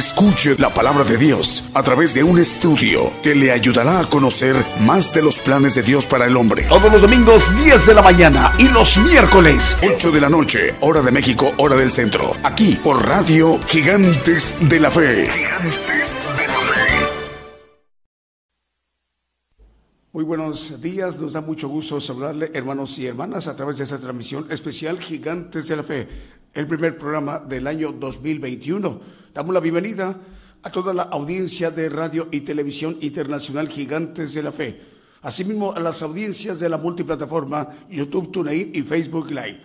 Escuche la palabra de Dios a través de un estudio que le ayudará a conocer más de los planes de Dios para el hombre. Todos los domingos 10 de la mañana y los miércoles 8 de la noche, hora de México, hora del centro. Aquí por Radio Gigantes de la Fe. Gigantes de la Fe. Muy buenos días, nos da mucho gusto saludarle hermanos y hermanas a través de esta transmisión especial Gigantes de la Fe, el primer programa del año 2021 Damos la bienvenida a toda la audiencia de radio y televisión internacional Gigantes de la Fe, asimismo a las audiencias de la multiplataforma YouTube, TuneIn y Facebook Live,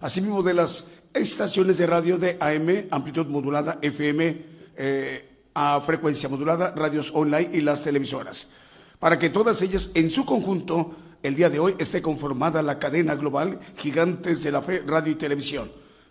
asimismo de las estaciones de radio de AM, amplitud modulada, FM, eh, a frecuencia modulada, radios online y las televisoras, para que todas ellas en su conjunto el día de hoy esté conformada la cadena global Gigantes de la Fe, Radio y Televisión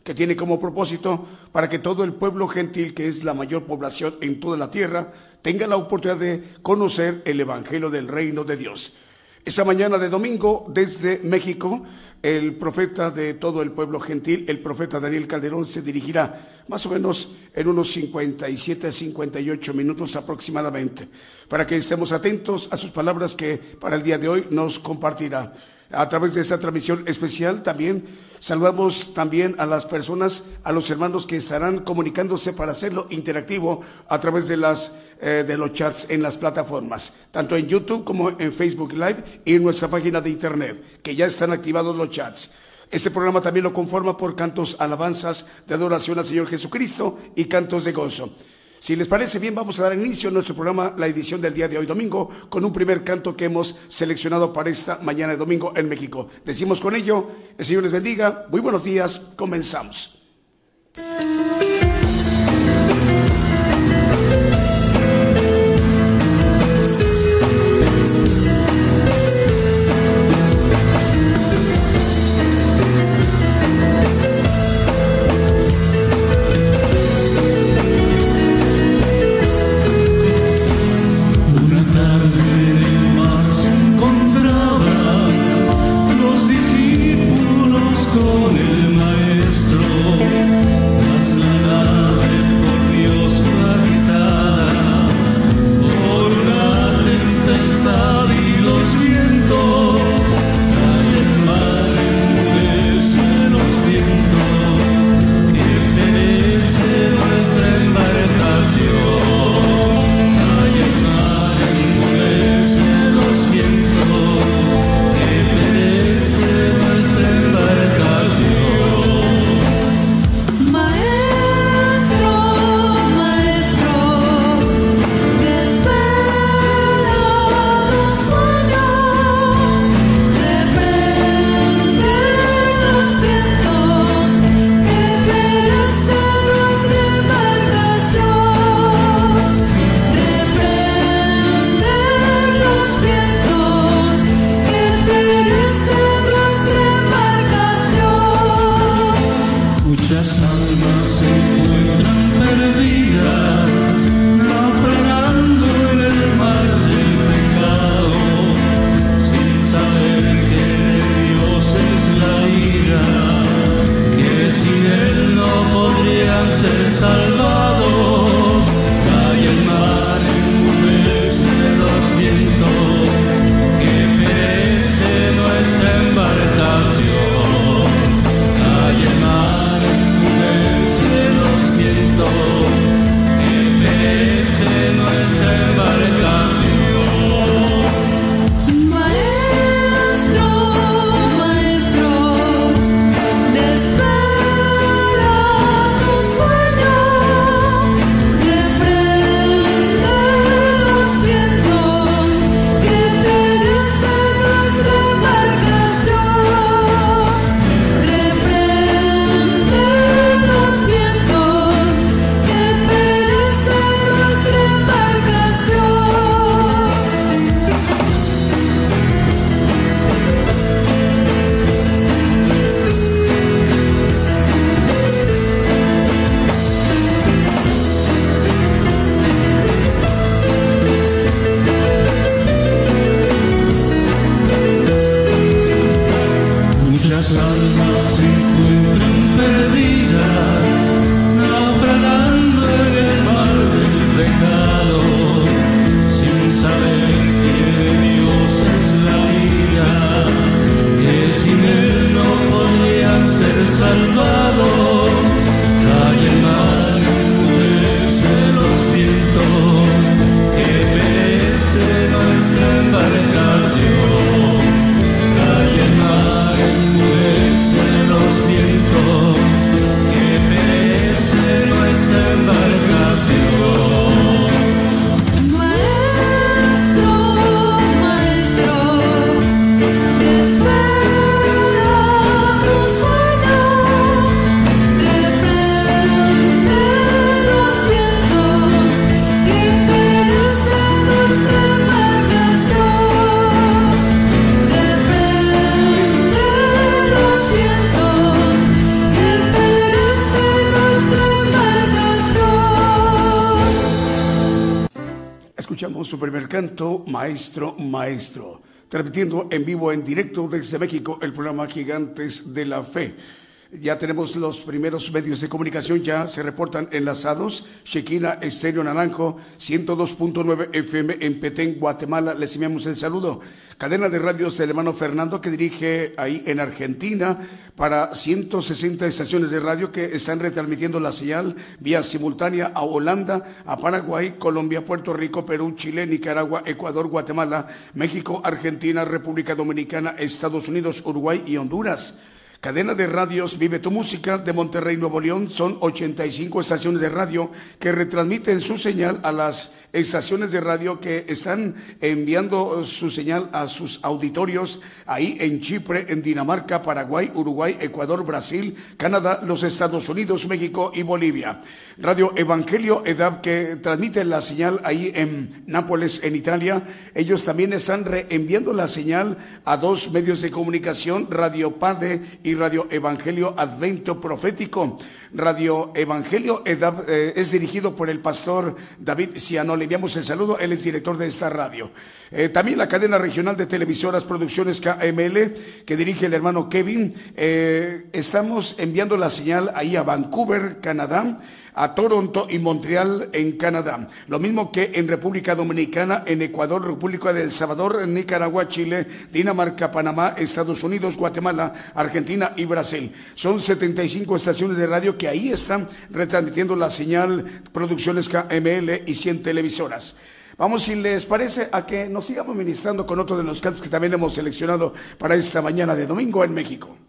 que tiene como propósito para que todo el pueblo gentil, que es la mayor población en toda la tierra, tenga la oportunidad de conocer el Evangelio del Reino de Dios. Esa mañana de domingo, desde México, el profeta de todo el pueblo gentil, el profeta Daniel Calderón, se dirigirá más o menos en unos 57 a 58 minutos aproximadamente, para que estemos atentos a sus palabras que para el día de hoy nos compartirá. A través de esta transmisión especial también Saludamos también a las personas, a los hermanos que estarán comunicándose para hacerlo interactivo a través de, las, eh, de los chats en las plataformas, tanto en YouTube como en Facebook Live y en nuestra página de Internet, que ya están activados los chats. Este programa también lo conforma por cantos alabanzas de adoración al Señor Jesucristo y cantos de gozo. Si les parece bien, vamos a dar inicio a nuestro programa, la edición del día de hoy domingo, con un primer canto que hemos seleccionado para esta mañana de domingo en México. Decimos con ello, el Señor les bendiga, muy buenos días, comenzamos. Maestro, Maestro, transmitiendo en vivo, en directo desde México, el programa Gigantes de la Fe. Ya tenemos los primeros medios de comunicación, ya se reportan enlazados. Shekina Estéreo Naranjo, 102.9 FM en Petén, Guatemala. Les enviamos el saludo. Cadena de radios del hermano Fernando que dirige ahí en Argentina para 160 estaciones de radio que están retransmitiendo la señal vía simultánea a Holanda, a Paraguay, Colombia, Puerto Rico, Perú, Chile, Nicaragua, Ecuador, Guatemala, México, Argentina, República Dominicana, Estados Unidos, Uruguay y Honduras. Cadena de radios Vive tu Música de Monterrey, Nuevo León. Son 85 estaciones de radio que retransmiten su señal a las estaciones de radio que están enviando su señal a sus auditorios ahí en Chipre, en Dinamarca, Paraguay, Uruguay, Ecuador, Brasil, Canadá, los Estados Unidos, México y Bolivia. Radio Evangelio EDAP que transmite la señal ahí en Nápoles, en Italia. Ellos también están reenviando la señal a dos medios de comunicación, Radio Pade y Radio Evangelio Advento Profético. Radio Evangelio eh, es dirigido por el pastor David Ciano. Le enviamos el saludo, él es director de esta radio. Eh, también la cadena regional de televisoras Producciones KML, que dirige el hermano Kevin. Eh, estamos enviando la señal ahí a Vancouver, Canadá a Toronto y Montreal en Canadá. Lo mismo que en República Dominicana, en Ecuador, República de El Salvador, Nicaragua, Chile, Dinamarca, Panamá, Estados Unidos, Guatemala, Argentina y Brasil. Son 75 estaciones de radio que ahí están retransmitiendo la señal Producciones KML y 100 televisoras. Vamos, si les parece, a que nos sigamos ministrando con otro de los cantos que también hemos seleccionado para esta mañana de domingo en México.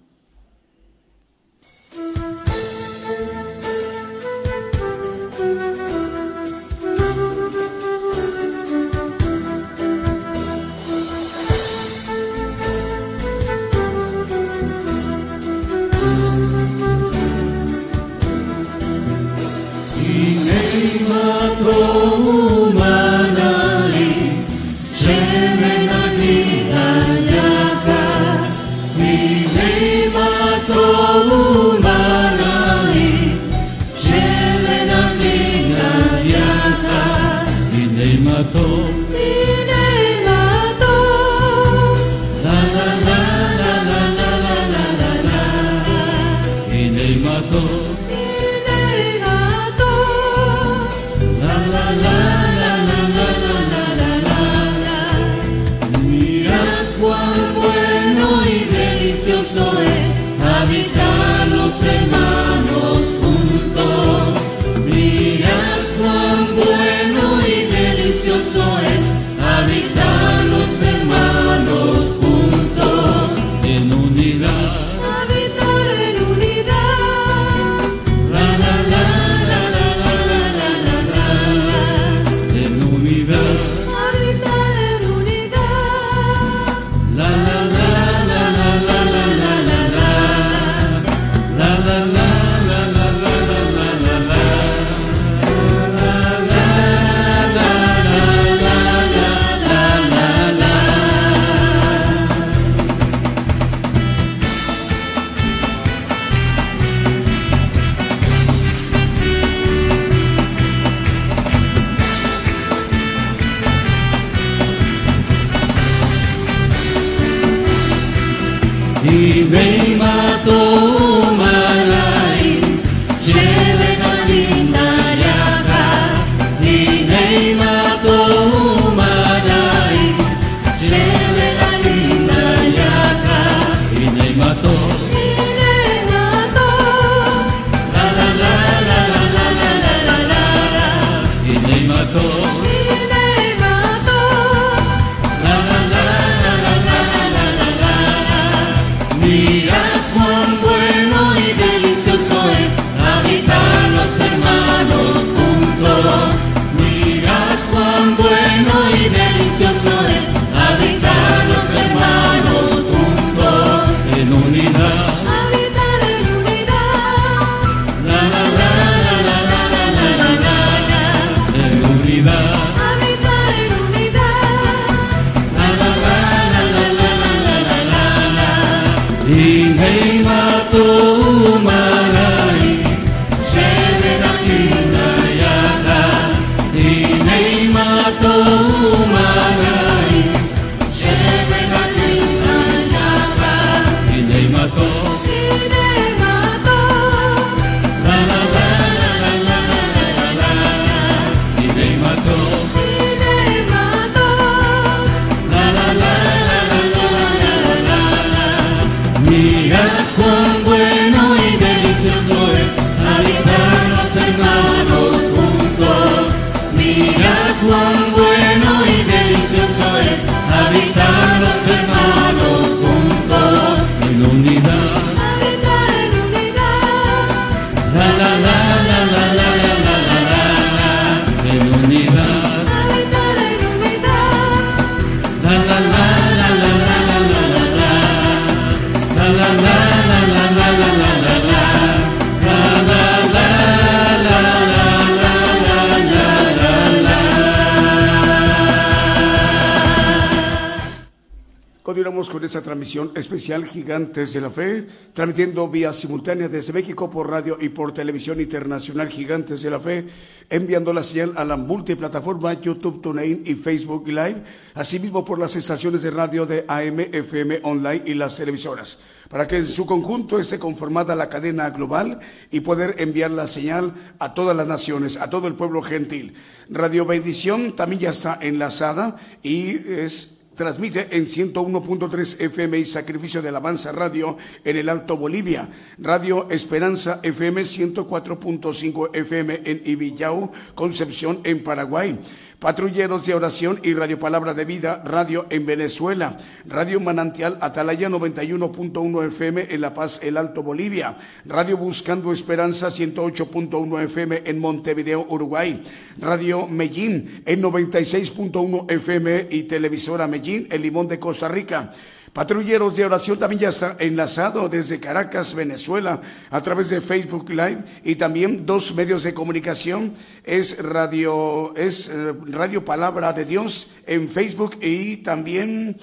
Gigantes de la Fe, transmitiendo vía simultánea desde México por radio y por televisión internacional Gigantes de la Fe, enviando la señal a la multiplataforma YouTube, TuneIn y Facebook Live, asimismo por las estaciones de radio de AM, FM Online y las televisoras, para que en su conjunto esté conformada la cadena global y poder enviar la señal a todas las naciones, a todo el pueblo gentil. Radio Bendición también ya está enlazada y es Transmite en 101.3 FM y Sacrificio de Alabanza Radio en el Alto Bolivia. Radio Esperanza FM 104.5 FM en Ibillau, Concepción en Paraguay. Patrulleros de Oración y Radio Palabra de Vida, Radio en Venezuela, Radio Manantial Atalaya 91.1 FM en La Paz, el Alto Bolivia, Radio Buscando Esperanza 108.1 FM en Montevideo, Uruguay, Radio Medellín en 96.1 FM y Televisora Medellín, el Limón de Costa Rica. Patrulleros de oración también ya está enlazado desde Caracas, Venezuela, a través de Facebook Live y también dos medios de comunicación. Es Radio, es eh, Radio Palabra de Dios en Facebook y también,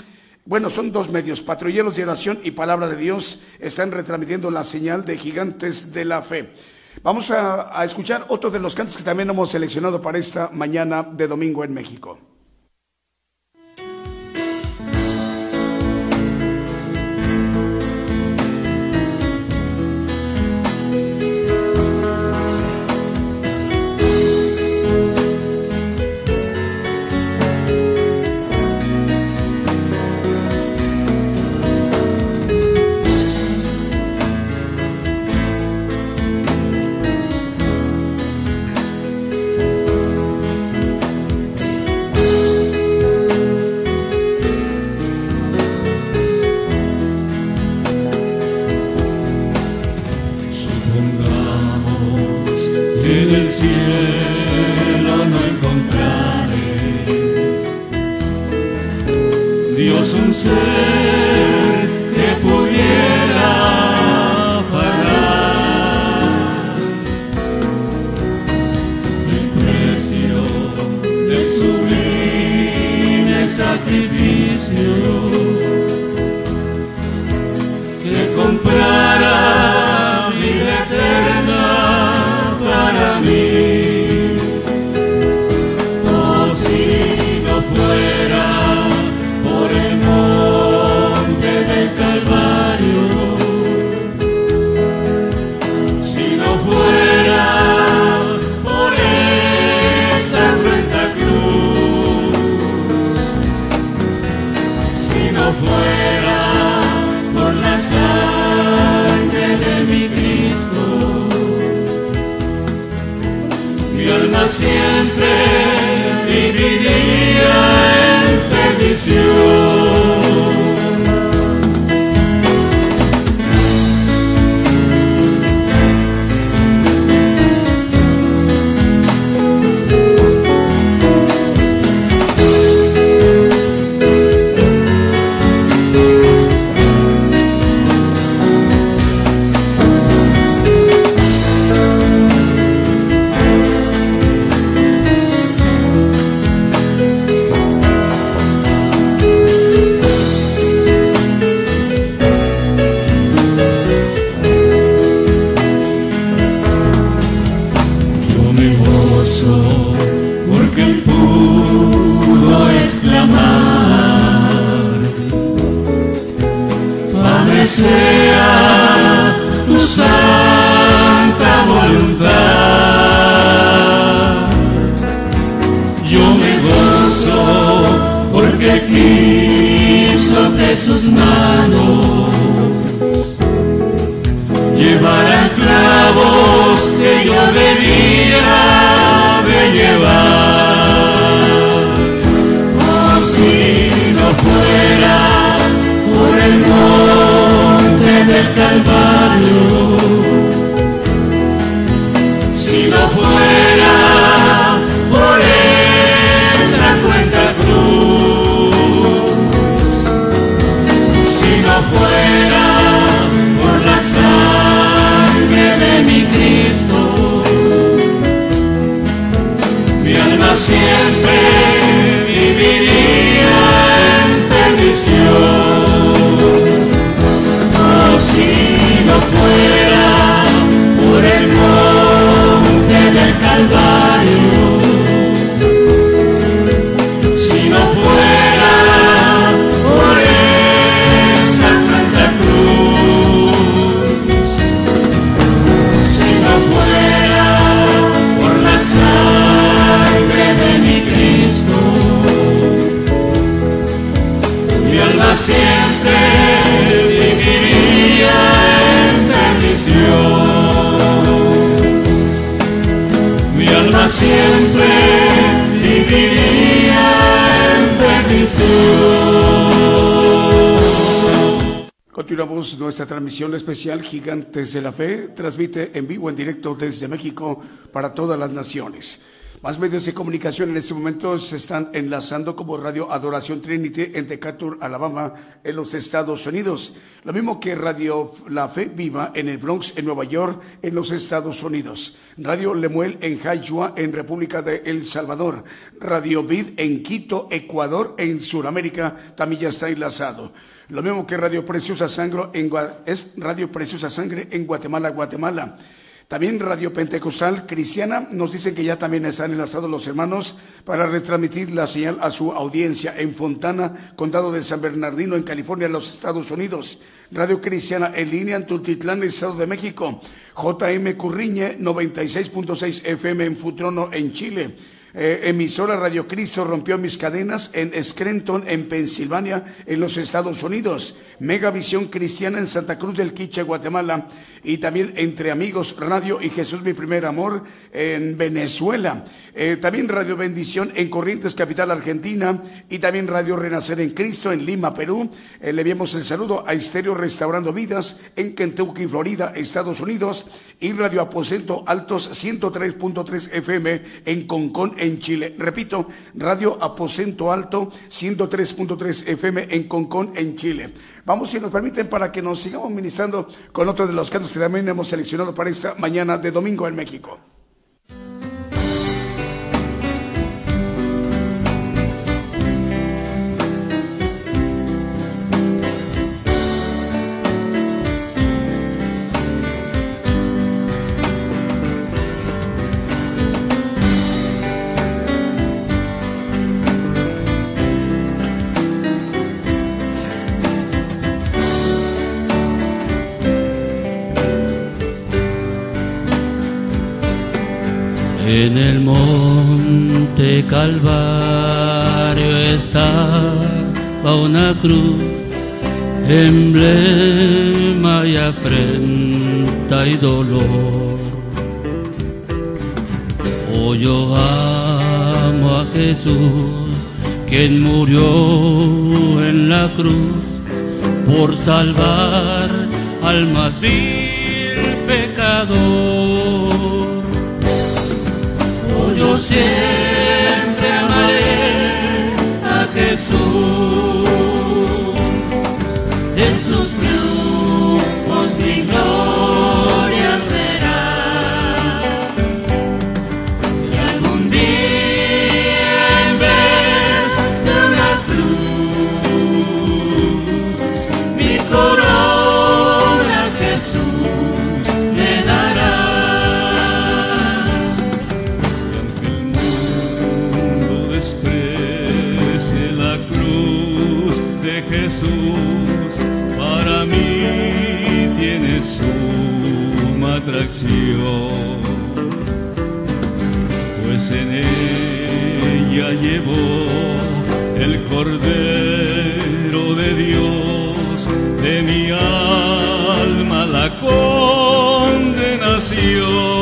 bueno, son dos medios. Patrulleros de oración y Palabra de Dios están retransmitiendo la señal de Gigantes de la Fe. Vamos a, a escuchar otro de los cantos que también hemos seleccionado para esta mañana de domingo en México. Que en el cielo no encontraré Dios un ser transmisión especial Gigantes de la Fe, transmite en vivo, en directo desde México para todas las naciones. Más medios de comunicación en este momento se están enlazando como Radio Adoración Trinity en Decatur, Alabama, en los Estados Unidos. Lo mismo que Radio La Fe Viva en el Bronx, en Nueva York, en los Estados Unidos. Radio Lemuel en Jayua, en República de El Salvador. Radio Vid en Quito, Ecuador, en Sudamérica, también ya está enlazado. Lo mismo que Radio Preciosa Sangre en, es Radio Preciosa Sangre en Guatemala, Guatemala. También Radio Pentecostal Cristiana nos dicen que ya también están enlazados los hermanos para retransmitir la señal a su audiencia en Fontana, Condado de San Bernardino, en California, en los Estados Unidos. Radio Cristiana en línea en Tultitlán, Estado de México. JM Curriñe, 96.6 FM en Futrono, en Chile. Eh, emisora Radio Cristo rompió mis cadenas en Scranton, en Pensilvania, en los Estados Unidos. Megavisión Cristiana en Santa Cruz del Quiche, Guatemala. Y también Entre Amigos Radio y Jesús mi primer amor en Venezuela. Eh, también Radio Bendición en Corrientes, capital Argentina. Y también Radio Renacer en Cristo en Lima, Perú. Eh, le enviamos el saludo a Estéreo Restaurando Vidas en Kentucky, Florida, Estados Unidos. Y Radio Aposento Altos 103.3 FM en Concón, en Chile. Repito, Radio Aposento Alto 103.3 FM en Concón, en Chile. Vamos, si nos permiten, para que nos sigamos ministrando con otros de los cantos que también hemos seleccionado para esta mañana de domingo en México. En el monte Calvario estaba una cruz, emblema y afrenta y dolor. Oh, yo amo a Jesús, quien murió en la cruz por salvar al más vil pecador yo siempre amaré a Jesús. Pues en ella llevó el Cordero de Dios de mi alma la condenación.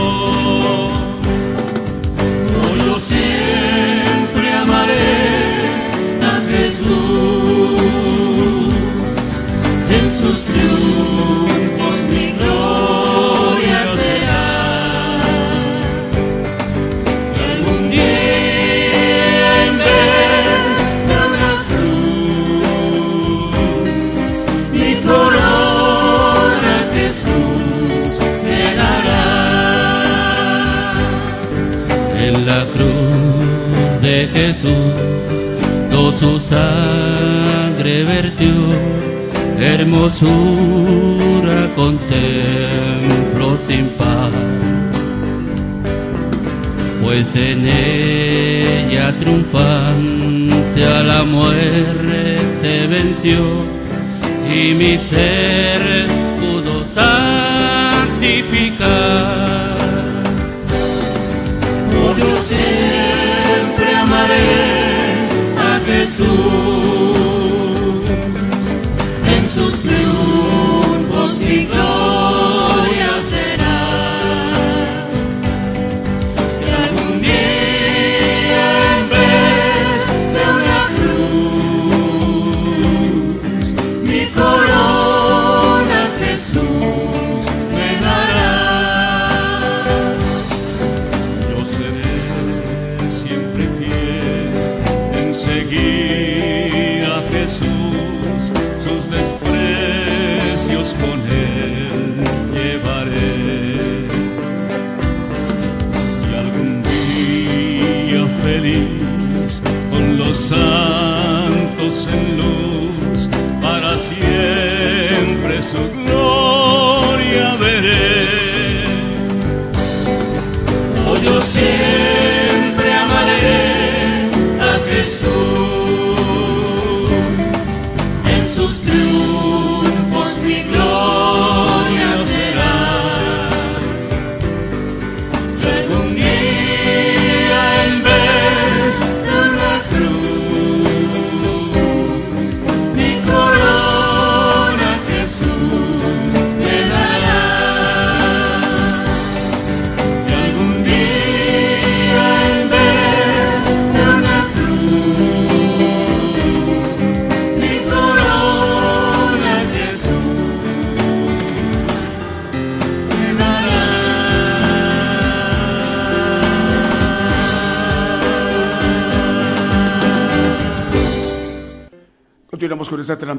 Hermosura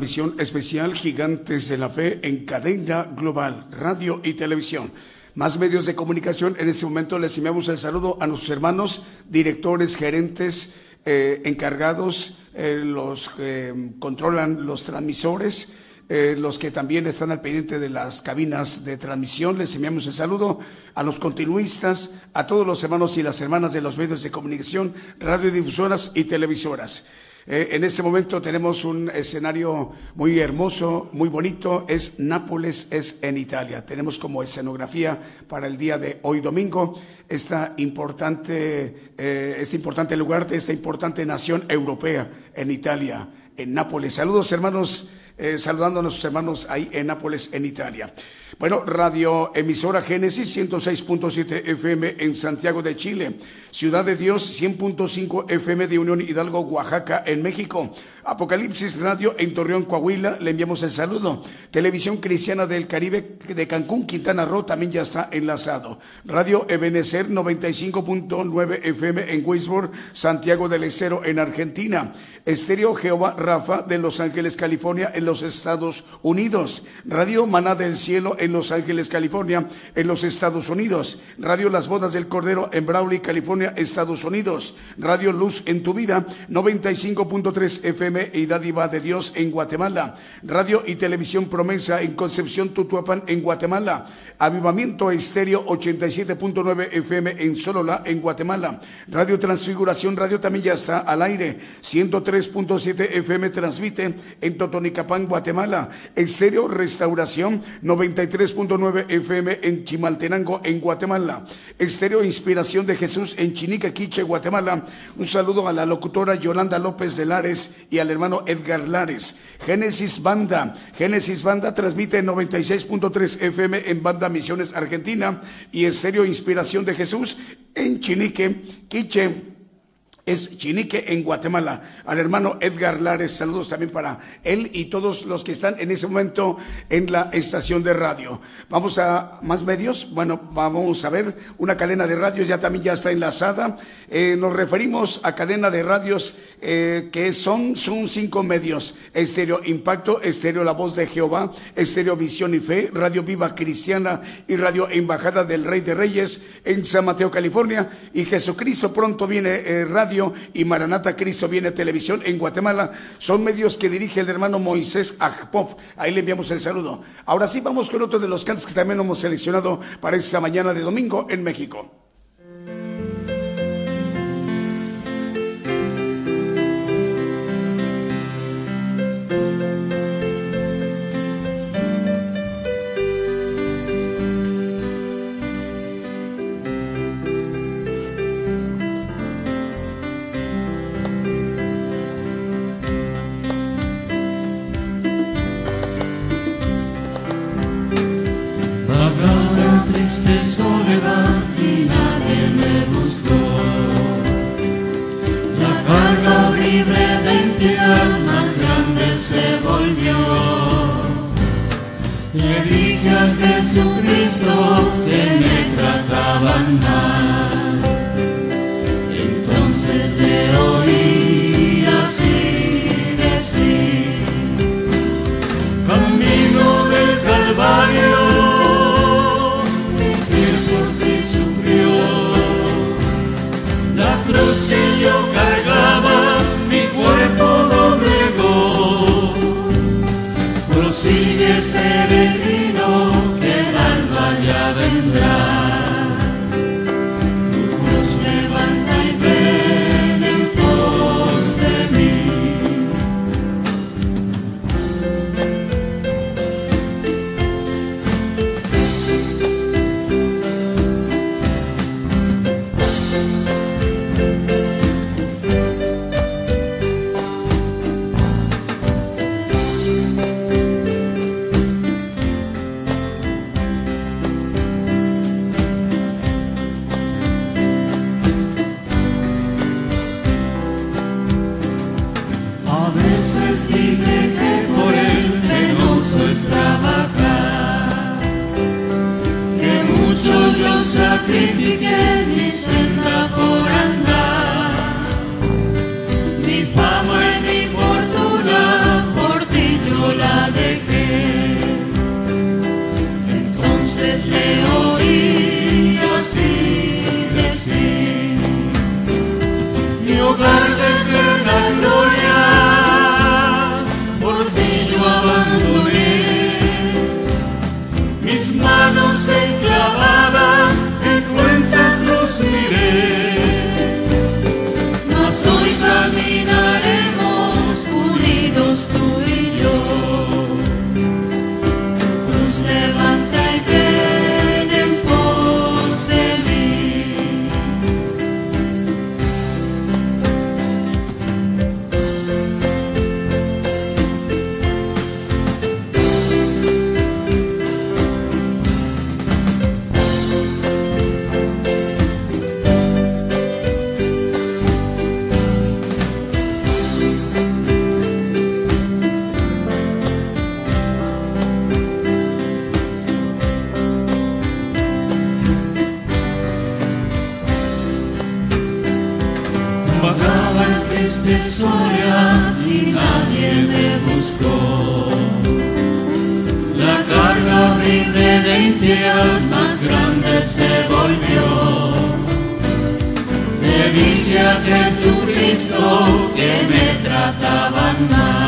transmisión especial Gigantes de la Fe en cadena global, radio y televisión. Más medios de comunicación. En este momento les enviamos el saludo a nuestros hermanos, directores, gerentes, eh, encargados, eh, los que controlan los transmisores, eh, los que también están al pendiente de las cabinas de transmisión. Les enviamos el saludo a los continuistas, a todos los hermanos y las hermanas de los medios de comunicación, radiodifusoras y televisoras. Eh, en este momento tenemos un escenario muy hermoso, muy bonito. Es Nápoles, es en Italia. Tenemos como escenografía para el día de hoy domingo esta importante, eh, este importante lugar de esta importante nación europea en Italia, en Nápoles. Saludos hermanos, eh, saludando a nuestros hermanos ahí en Nápoles, en Italia. Bueno, radio emisora Génesis 106.7 FM en Santiago de Chile, Ciudad de Dios 100.5 FM de Unión Hidalgo, Oaxaca, en México. Apocalipsis Radio en Torreón, Coahuila, le enviamos el saludo. Televisión Cristiana del Caribe de Cancún, Quintana Roo también ya está enlazado. Radio Ebenecer 95.9 FM en Weisburg, Santiago del Estero en Argentina. Estéreo Jehová Rafa de Los Ángeles, California en los Estados Unidos. Radio Maná del Cielo en Los Ángeles, California en los Estados Unidos. Radio Las Bodas del Cordero en Brawley, California, Estados Unidos. Radio Luz en tu vida 95.3 FM y Dádiva de Dios en Guatemala. Radio y Televisión Promesa en Concepción, Tutuapan en Guatemala. Avivamiento Estéreo 87.9 FM en Solola en Guatemala. Radio Transfiguración Radio también está al aire. 103.7 FM transmite en Totonicapán, Guatemala. Estéreo Restauración 93.9 FM en Chimaltenango en Guatemala. Estéreo Inspiración de Jesús en Chinica, Quiche, Guatemala. Un saludo a la locutora Yolanda López de Lares y al hermano Edgar Lares. Génesis Banda. Génesis Banda transmite en 96.3 FM en Banda Misiones Argentina y Estéreo Inspiración de Jesús en Chinique, Quiche es Chinique en Guatemala. Al hermano Edgar Lares, saludos también para él y todos los que están en ese momento en la estación de radio. Vamos a más medios. Bueno, vamos a ver una cadena de radios, ya también ya está enlazada. Eh, nos referimos a cadena de radios eh, que son, son cinco medios. Estéreo Impacto, Estéreo La Voz de Jehová, Estéreo Visión y Fe, Radio Viva Cristiana y Radio Embajada del Rey de Reyes en San Mateo, California. Y Jesucristo pronto viene eh, radio y Maranata Cristo viene televisión en Guatemala. Son medios que dirige el hermano Moisés Agpop. Ahí le enviamos el saludo. Ahora sí vamos con otro de los cantos que también hemos seleccionado para esta mañana de domingo en México. Sacrifiqué mi senda por andar, mi fama y mi fortuna por ti yo la dejé. Entonces le oí así decir, mi hogar de eterna gloria, A Jesucristo que me trataban mal.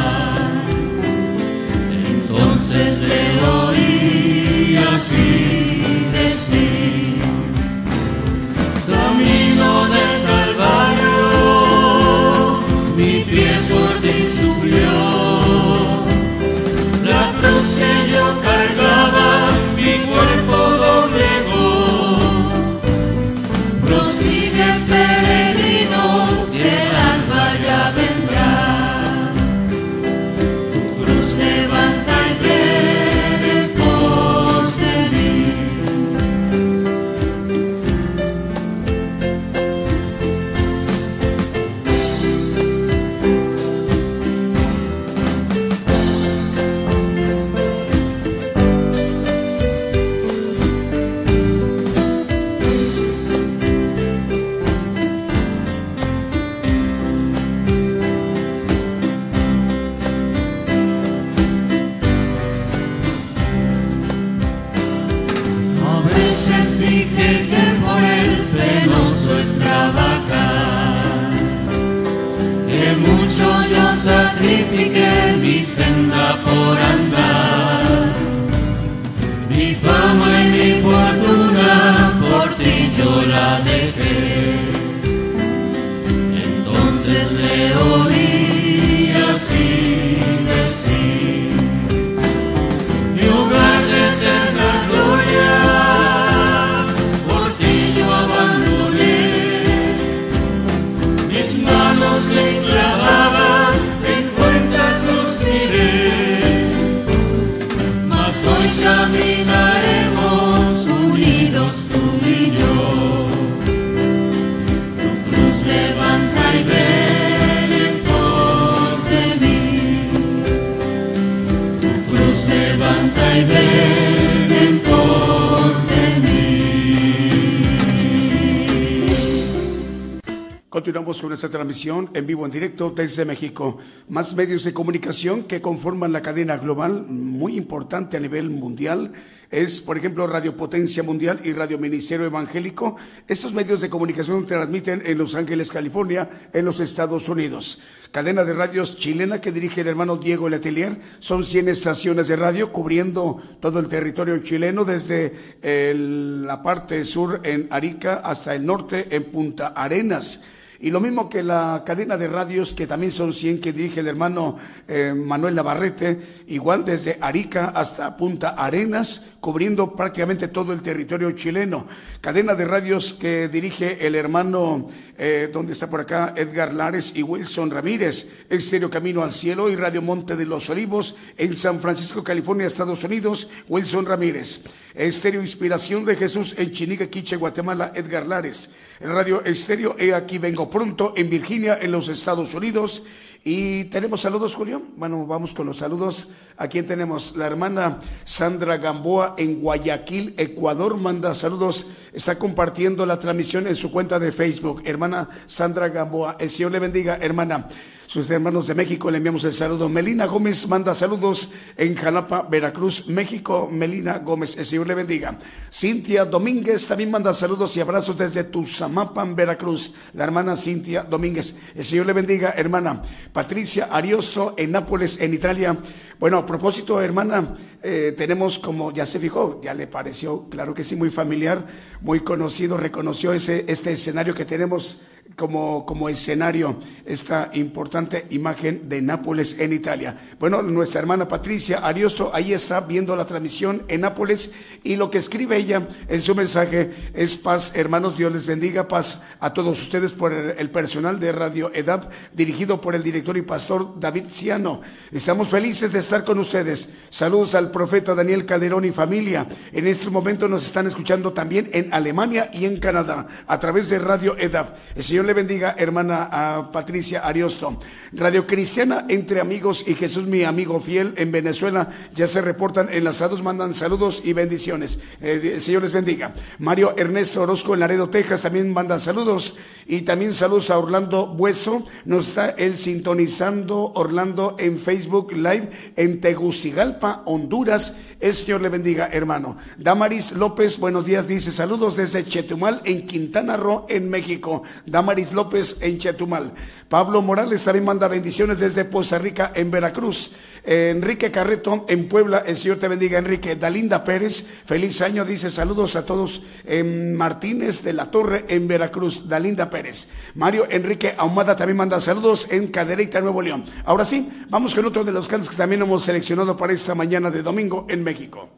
Continuamos con nuestra transmisión en vivo en directo desde México. Más medios de comunicación que conforman la cadena global muy importante a nivel mundial es, por ejemplo, Radio Potencia Mundial y Radio Ministerio Evangélico. Estos medios de comunicación transmiten en Los Ángeles, California, en los Estados Unidos. Cadena de radios chilena que dirige el hermano Diego Letelier. Son 100 estaciones de radio cubriendo todo el territorio chileno desde el- la parte sur en Arica hasta el norte en Punta Arenas. Y lo mismo que la cadena de radios, que también son 100 que dirige el hermano eh, Manuel Navarrete, igual desde Arica hasta Punta Arenas, cubriendo prácticamente todo el territorio chileno. Cadena de radios que dirige el hermano, eh, donde está por acá, Edgar Lares y Wilson Ramírez, Estéreo Camino al Cielo y Radio Monte de los Olivos en San Francisco, California, Estados Unidos, Wilson Ramírez. Estéreo Inspiración de Jesús en Chinique, Quiche, Guatemala, Edgar Lares. Radio Estéreo He Aquí Vengo Pronto en Virginia, en los Estados Unidos. Y tenemos saludos, Julio. Bueno, vamos con los saludos. ¿A quién tenemos? La hermana Sandra Gamboa en Guayaquil, Ecuador, manda saludos. Está compartiendo la transmisión en su cuenta de Facebook. Hermana Sandra Gamboa, el Señor le bendiga, hermana sus hermanos de México, le enviamos el saludo. Melina Gómez manda saludos en Jalapa, Veracruz, México. Melina Gómez, el Señor le bendiga. Cintia Domínguez también manda saludos y abrazos desde Tuzamapan, Veracruz. La hermana Cintia Domínguez, el Señor le bendiga, hermana. Patricia Ariosto en Nápoles, en Italia. Bueno, a propósito, hermana, eh, tenemos como, ya se fijó, ya le pareció, claro que sí, muy familiar, muy conocido, reconoció ese, este escenario que tenemos como, como escenario esta importante imagen de Nápoles en Italia. Bueno, nuestra hermana Patricia Ariosto ahí está viendo la transmisión en Nápoles y lo que escribe ella en su mensaje es paz, hermanos, Dios les bendiga, paz a todos ustedes por el, personal de Radio EDAP dirigido por el director y pastor David Ciano. Estamos felices de estar con ustedes. Saludos al profeta Daniel Calderón y familia. En este momento nos están escuchando también en Alemania y en Canadá a través de Radio EDAP. El Señor le bendiga, hermana Patricia Ariosto. Radio Cristiana entre amigos y Jesús mi amigo fiel en Venezuela ya se reportan enlazados, mandan saludos y bendiciones. Eh, el Señor les bendiga. Mario Ernesto Orozco en Laredo, Texas también manda saludos y también saludos a Orlando Bueso. Nos está él sintonizando Orlando en Facebook Live en Tegucigalpa, Honduras. El Señor le bendiga, hermano. Damaris López, buenos días, dice saludos desde Chetumal en Quintana Roo, en México. Damaris López en Chetumal. Pablo Morales también manda bendiciones desde Poza Rica en Veracruz. Enrique Carreto en Puebla, el Señor te bendiga, Enrique. Dalinda Pérez, feliz año, dice saludos a todos en Martínez de la Torre en Veracruz. Dalinda Pérez. Mario Enrique Ahumada también manda saludos en Cadereyta, Nuevo León. Ahora sí, vamos con otro de los cantos que también hemos seleccionado para esta mañana de domingo en México.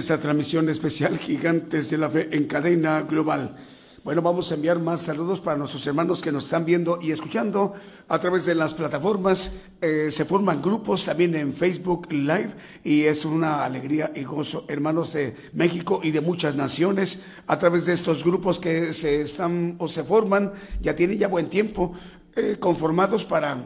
Esta transmisión especial Gigantes de la Fe en cadena global. Bueno, vamos a enviar más saludos para nuestros hermanos que nos están viendo y escuchando a través de las plataformas. Eh, se forman grupos también en Facebook Live y es una alegría y gozo, hermanos de México y de muchas naciones, a través de estos grupos que se están o se forman, ya tienen ya buen tiempo, eh, conformados para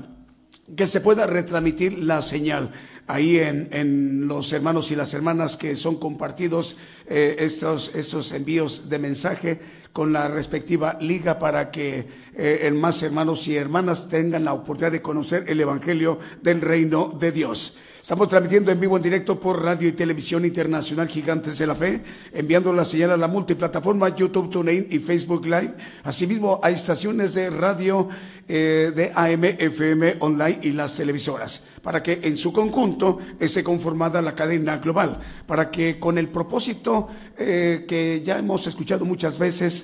que se pueda retransmitir la señal ahí en, en, los hermanos y las hermanas que son compartidos eh, estos, estos envíos de mensaje con la respectiva liga para que eh, más hermanos y hermanas tengan la oportunidad de conocer el Evangelio del Reino de Dios. Estamos transmitiendo en vivo en directo por radio y televisión internacional Gigantes de la Fe, enviando la señal a la multiplataforma YouTube, TuneIn y Facebook Live. Asimismo, hay estaciones de radio eh, de AM, FM, online y las televisoras, para que en su conjunto esté conformada la cadena global, para que con el propósito eh, que ya hemos escuchado muchas veces,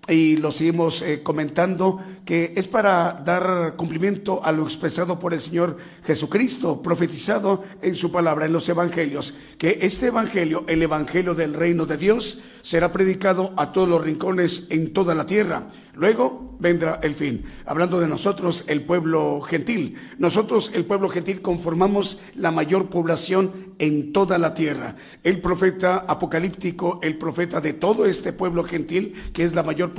y lo seguimos eh, comentando, que es para dar cumplimiento a lo expresado por el Señor Jesucristo, profetizado en su palabra, en los evangelios, que este evangelio, el evangelio del reino de Dios, será predicado a todos los rincones en toda la tierra. Luego vendrá el fin. Hablando de nosotros, el pueblo gentil. Nosotros, el pueblo gentil, conformamos la mayor población en toda la tierra. El profeta apocalíptico, el profeta de todo este pueblo gentil, que es la mayor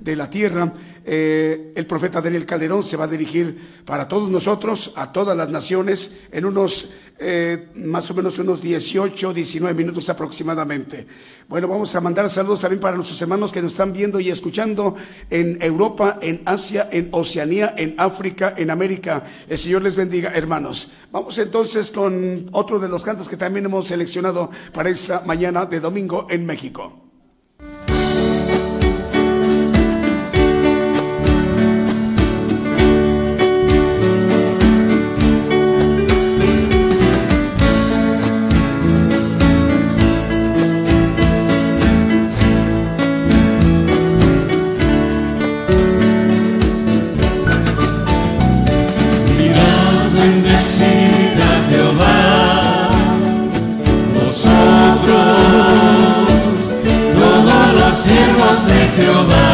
de la tierra, eh, el profeta Daniel Calderón se va a dirigir para todos nosotros, a todas las naciones, en unos eh, más o menos unos 18, 19 minutos aproximadamente. Bueno, vamos a mandar saludos también para nuestros hermanos que nos están viendo y escuchando en Europa, en Asia, en Oceanía, en África, en América. El Señor les bendiga, hermanos. Vamos entonces con otro de los cantos que también hemos seleccionado para esta mañana de domingo en México. your love.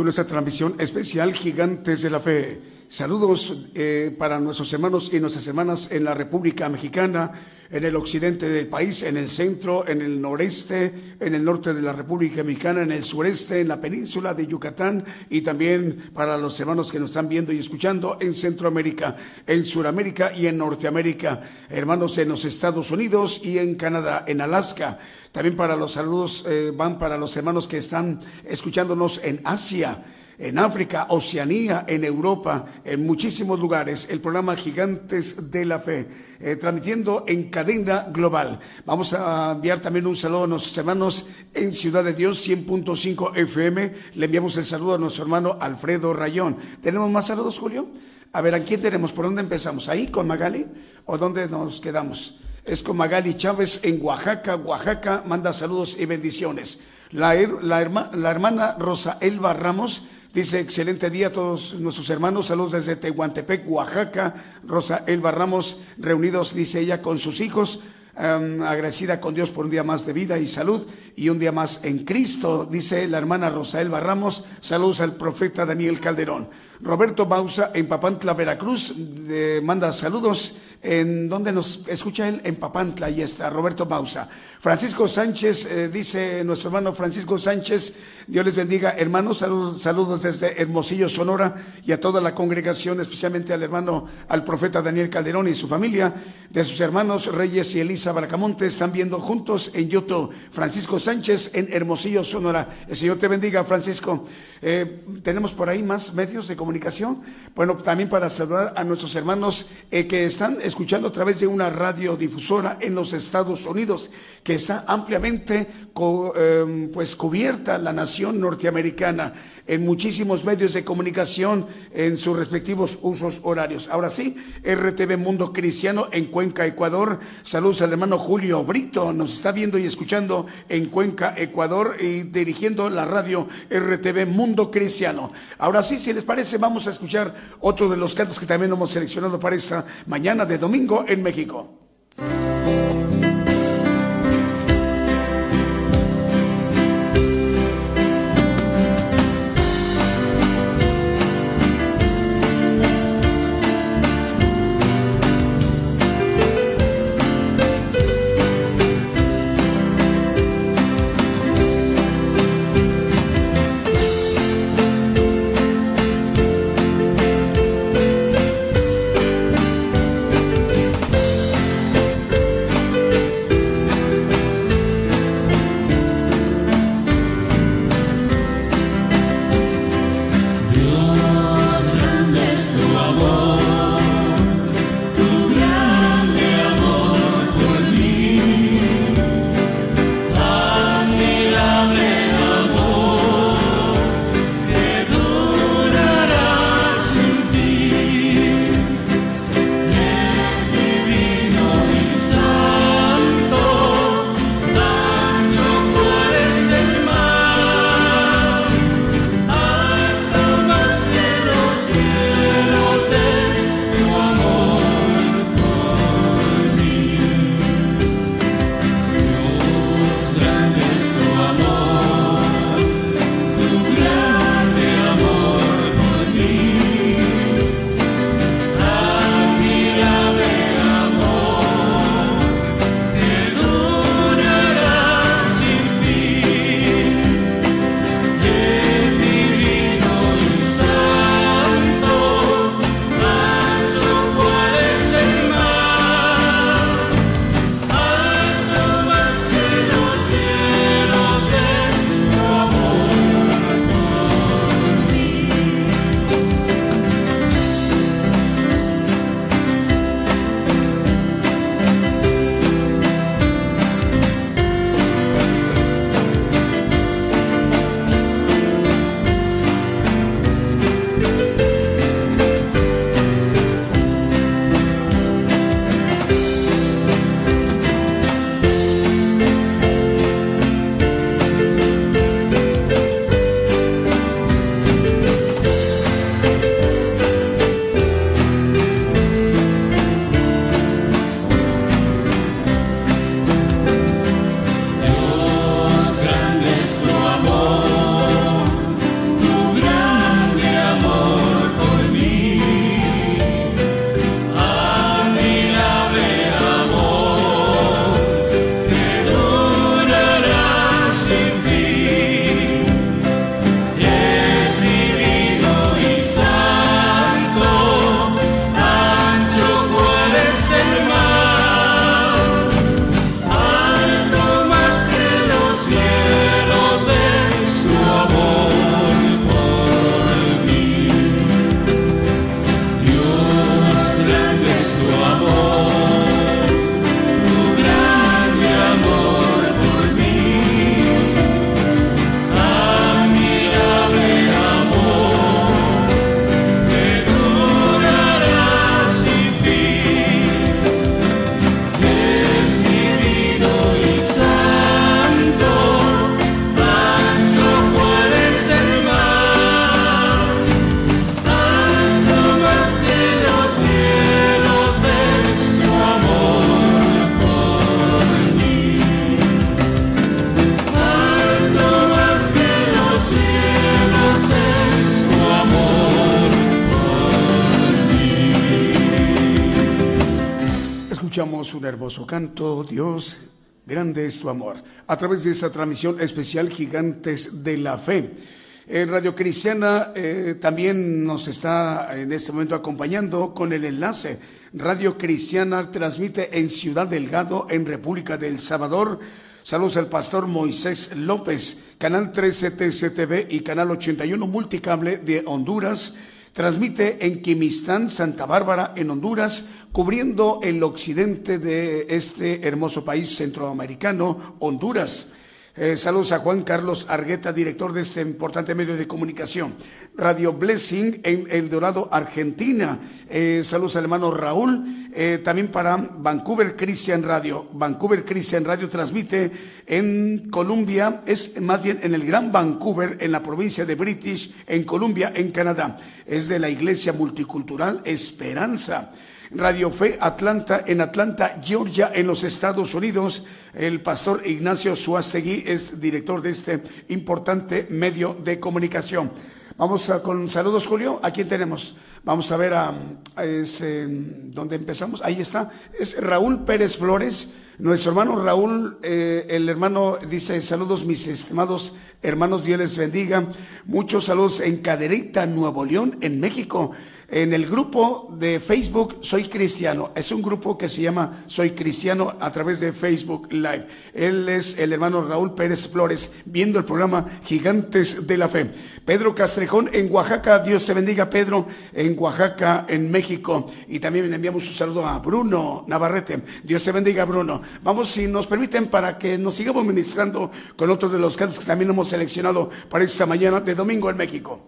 Con nuestra transmisión especial Gigantes de la Fe. Saludos eh, para nuestros hermanos y nuestras hermanas en la República Mexicana, en el occidente del país, en el centro, en el noreste, en el norte de la República Mexicana, en el sureste, en la península de Yucatán y también para los hermanos que nos están viendo y escuchando en Centroamérica, en Suramérica y en Norteamérica, hermanos en los Estados Unidos y en Canadá, en Alaska. También para los saludos eh, van para los hermanos que están escuchándonos en Asia en África, Oceanía, en Europa, en muchísimos lugares, el programa Gigantes de la Fe, eh, transmitiendo en cadena global. Vamos a enviar también un saludo a nuestros hermanos en Ciudad de Dios, 100.5 FM. Le enviamos el saludo a nuestro hermano Alfredo Rayón. ¿Tenemos más saludos, Julio? A ver, ¿a quién tenemos? ¿Por dónde empezamos? ¿Ahí con Magali? ¿O dónde nos quedamos? Es con Magali Chávez en Oaxaca. Oaxaca manda saludos y bendiciones. La, la, la hermana Rosa Elba Ramos Dice, excelente día a todos nuestros hermanos. Saludos desde Tehuantepec, Oaxaca. Rosa Elba Ramos, reunidos, dice ella, con sus hijos. agradecida con Dios por un día más de vida y salud y un día más en Cristo, dice la hermana Rosa Elba Ramos. Saludos al profeta Daniel Calderón. Roberto Bausa en Papantla, Veracruz, manda saludos. ¿En donde nos escucha él? En Papantla, ahí está, Roberto Bausa. Francisco Sánchez, eh, dice nuestro hermano Francisco Sánchez, Dios les bendiga, hermanos, saludos, saludos desde Hermosillo, Sonora, y a toda la congregación, especialmente al hermano, al profeta Daniel Calderón y su familia, de sus hermanos Reyes y Elisa Baracamonte, están viendo juntos en YouTube. Francisco Sánchez en Hermosillo, Sonora. El Señor te bendiga, Francisco. Eh, Tenemos por ahí más medios de comunicación. Bueno, también para saludar a nuestros hermanos eh, que están escuchando a través de una radiodifusora en los Estados Unidos que está ampliamente em, pues cubierta la nación norteamericana en muchísimos medios de comunicación en sus respectivos usos horarios. Ahora sí, RTV Mundo Cristiano en Cuenca, Ecuador. Saludos al hermano Julio Brito, nos está viendo y escuchando en Cuenca, Ecuador y dirigiendo la radio RTV Mundo Cristiano. Ahora sí, si les parece, vamos a escuchar otro de los cantos que también hemos seleccionado para esta mañana de domingo en México. Hermoso canto, Dios, grande es tu amor, a través de esa transmisión especial Gigantes de la Fe. Radio Cristiana eh, también nos está en este momento acompañando con el enlace. Radio Cristiana transmite en Ciudad Delgado, en República del Salvador. Saludos al pastor Moisés López, Canal 13 TCTV y Canal 81 Multicable de Honduras. Transmite en Quimistán, Santa Bárbara, en Honduras, cubriendo el occidente de este hermoso país centroamericano, Honduras. Eh, saludos a Juan Carlos Argueta, director de este importante medio de comunicación. Radio Blessing en El Dorado, Argentina. Eh, saludos al hermano Raúl. Eh, también para Vancouver Christian Radio. Vancouver Christian Radio transmite en Colombia, es más bien en el Gran Vancouver, en la provincia de British, en Columbia, en Canadá. Es de la Iglesia Multicultural Esperanza. Radio Fe Atlanta, en Atlanta, Georgia, en los Estados Unidos. El pastor Ignacio Suazegui es director de este importante medio de comunicación. Vamos a, con saludos, Julio. ¿A quién tenemos? Vamos a ver a, dónde empezamos. Ahí está. Es Raúl Pérez Flores. Nuestro hermano Raúl, eh, el hermano dice, saludos mis estimados hermanos, Dios les bendiga. Muchos saludos en Cadereyta, Nuevo León, en México en el grupo de Facebook Soy Cristiano. Es un grupo que se llama Soy Cristiano a través de Facebook Live. Él es el hermano Raúl Pérez Flores, viendo el programa Gigantes de la Fe. Pedro Castrejón en Oaxaca, Dios te bendiga Pedro, en Oaxaca, en México. Y también le enviamos un saludo a Bruno Navarrete. Dios te bendiga Bruno. Vamos, si nos permiten, para que nos sigamos ministrando con otros de los cantos que también hemos seleccionado para esta mañana de domingo en México.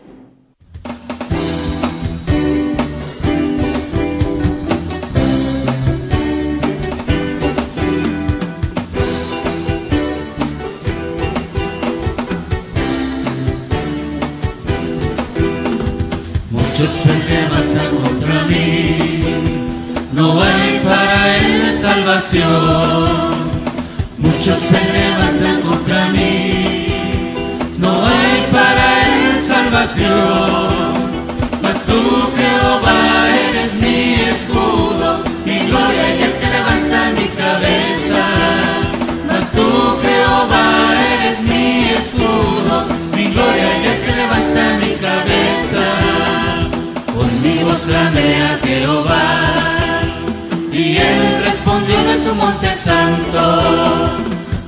Su monte santo.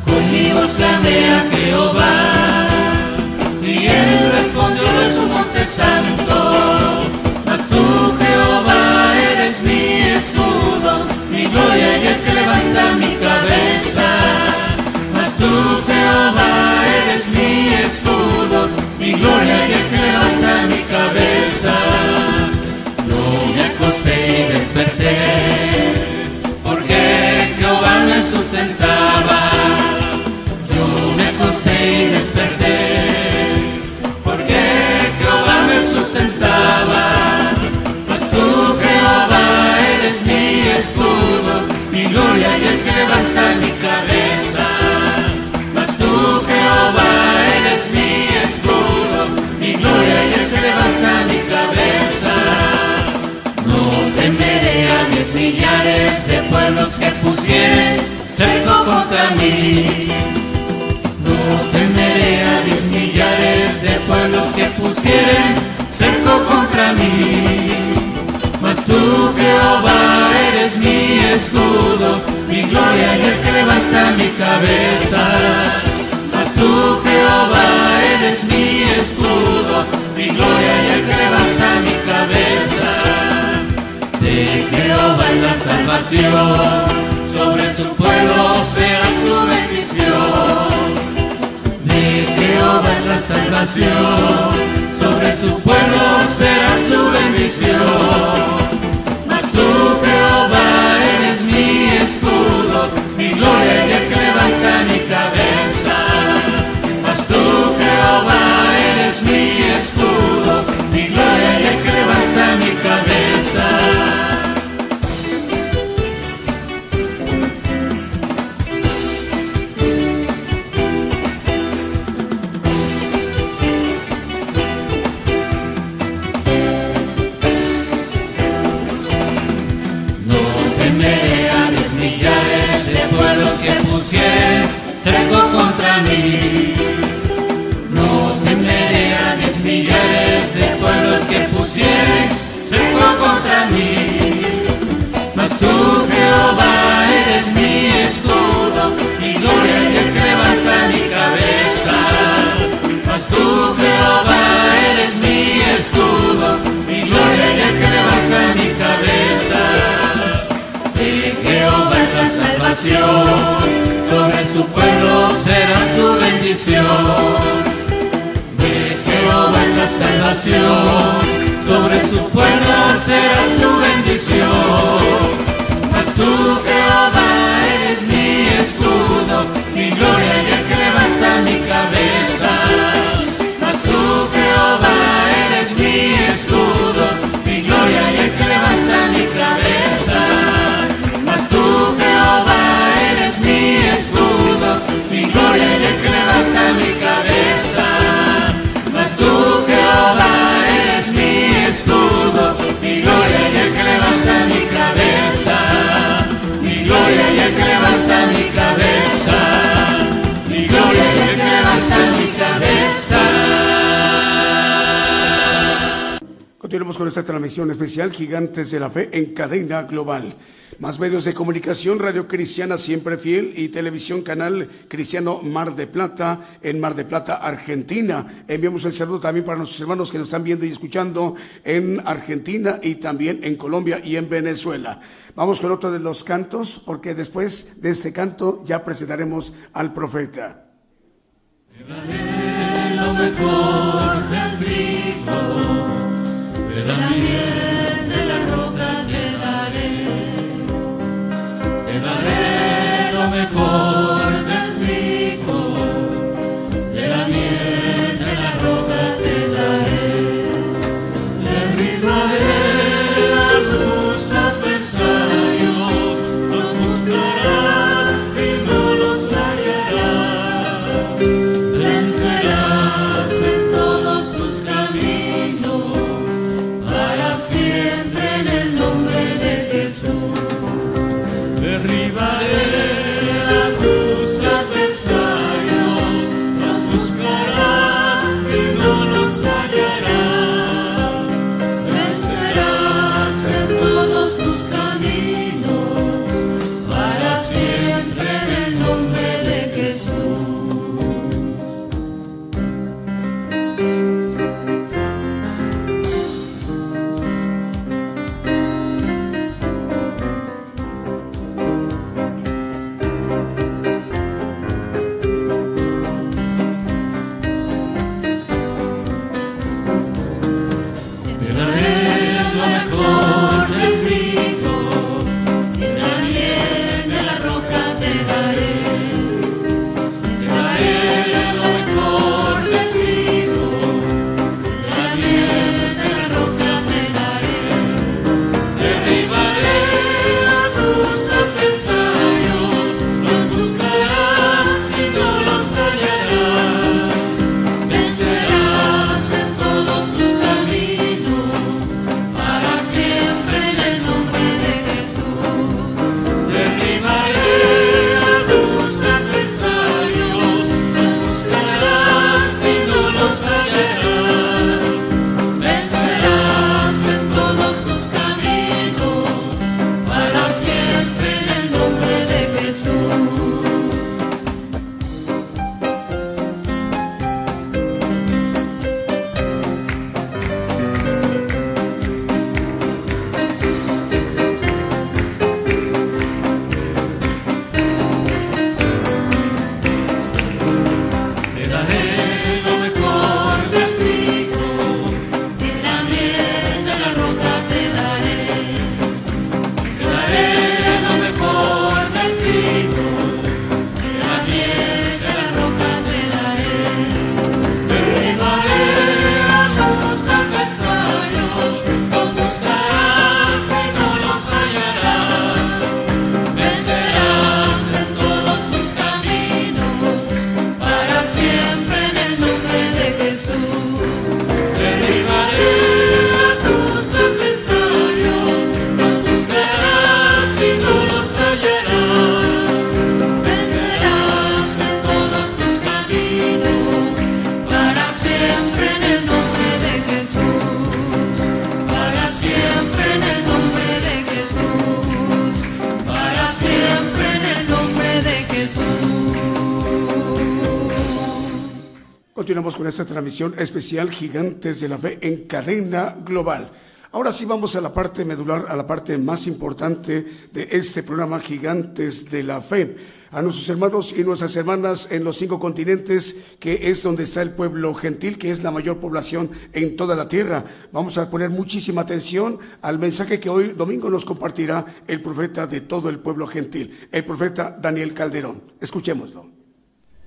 Con mi voz clamé a Jehová, y él respondió de su monte santo. Pueblos que pusieren cerco contra mí. No temeré a diez millares de pueblos que pusieren cerco contra mí. Mas tú, Jehová, eres mi escudo, mi gloria y el que levanta mi cabeza. Mas tú, Jehová, eres mi escudo, mi gloria y el que levanta mi cabeza salvación, sobre su pueblo será su bendición. De Jehová es la salvación, sobre su pueblo será su bendición. sobre su pueblos será su con esta transmisión especial Gigantes de la Fe en cadena global. Más medios de comunicación, Radio Cristiana Siempre Fiel y Televisión Canal Cristiano Mar de Plata en Mar de Plata, Argentina. Enviamos el saludo también para nuestros hermanos que nos están viendo y escuchando en Argentina y también en Colombia y en Venezuela. Vamos con otro de los cantos porque después de este canto ya presentaremos al profeta. Lo mejor del. de la vida. transmisión especial Gigantes de la Fe en cadena global. Ahora sí vamos a la parte medular, a la parte más importante de este programa Gigantes de la Fe. A nuestros hermanos y nuestras hermanas en los cinco continentes, que es donde está el pueblo gentil, que es la mayor población en toda la tierra. Vamos a poner muchísima atención al mensaje que hoy domingo nos compartirá el profeta de todo el pueblo gentil, el profeta Daniel Calderón. Escuchémoslo.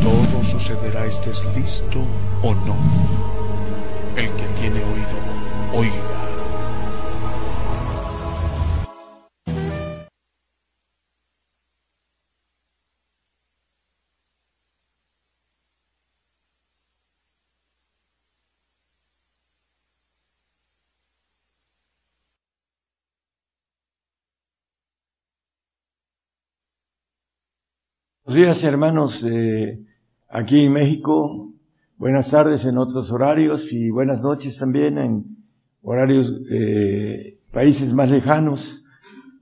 Todo sucederá estés listo o no. El que tiene oído, oiga. Buenos días, hermanos, eh, aquí en México. Buenas tardes en otros horarios y buenas noches también en horarios, eh, países más lejanos.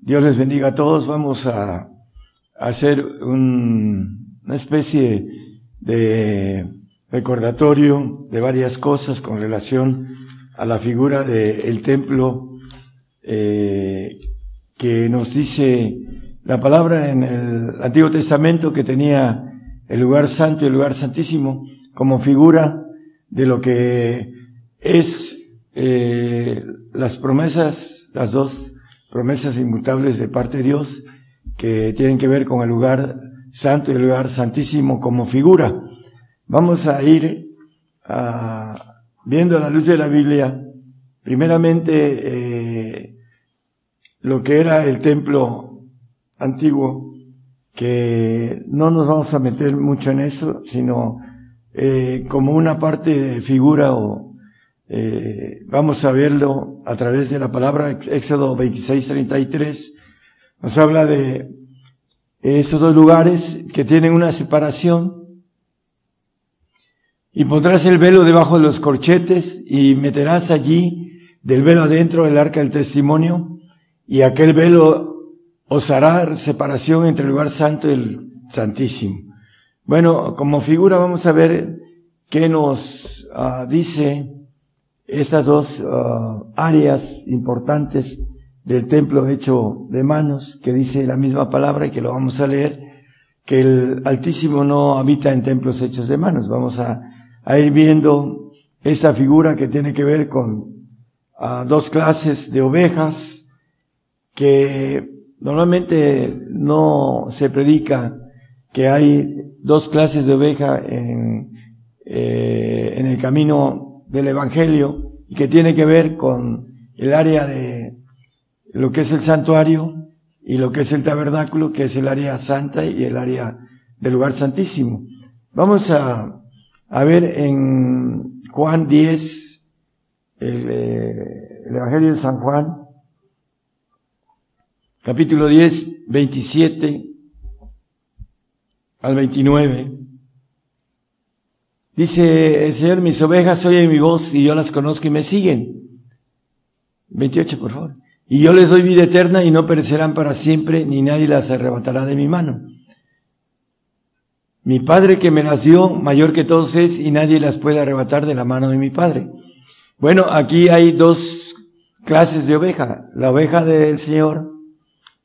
Dios les bendiga a todos. Vamos a, hacer un, una especie de recordatorio de varias cosas con relación a la figura del templo eh, que nos dice la palabra en el Antiguo Testamento que tenía el lugar santo y el lugar santísimo como figura de lo que es eh, las promesas, las dos promesas inmutables de parte de Dios que tienen que ver con el lugar santo y el lugar santísimo como figura. Vamos a ir a, viendo a la luz de la Biblia, primeramente eh, lo que era el templo antiguo, que no nos vamos a meter mucho en eso, sino eh, como una parte de figura o eh, vamos a verlo a través de la palabra Éxodo 26, 33, nos habla de esos dos lugares que tienen una separación y pondrás el velo debajo de los corchetes y meterás allí del velo adentro el arca del testimonio y aquel velo os separación entre el lugar santo y el santísimo. Bueno, como figura vamos a ver qué nos uh, dice estas dos uh, áreas importantes del templo hecho de manos, que dice la misma palabra y que lo vamos a leer, que el Altísimo no habita en templos hechos de manos. Vamos a, a ir viendo esta figura que tiene que ver con uh, dos clases de ovejas que Normalmente no se predica que hay dos clases de oveja en, eh, en el camino del Evangelio y que tiene que ver con el área de lo que es el santuario y lo que es el tabernáculo, que es el área santa y el área del lugar santísimo. Vamos a, a ver en Juan 10, el, eh, el Evangelio de San Juan, capítulo 10, 27 al 29. Dice el Señor, mis ovejas oyen mi voz y yo las conozco y me siguen. 28, por favor. Y yo les doy vida eterna y no perecerán para siempre, ni nadie las arrebatará de mi mano. Mi Padre que me las dio, mayor que todos es, y nadie las puede arrebatar de la mano de mi Padre. Bueno, aquí hay dos clases de oveja. La oveja del Señor,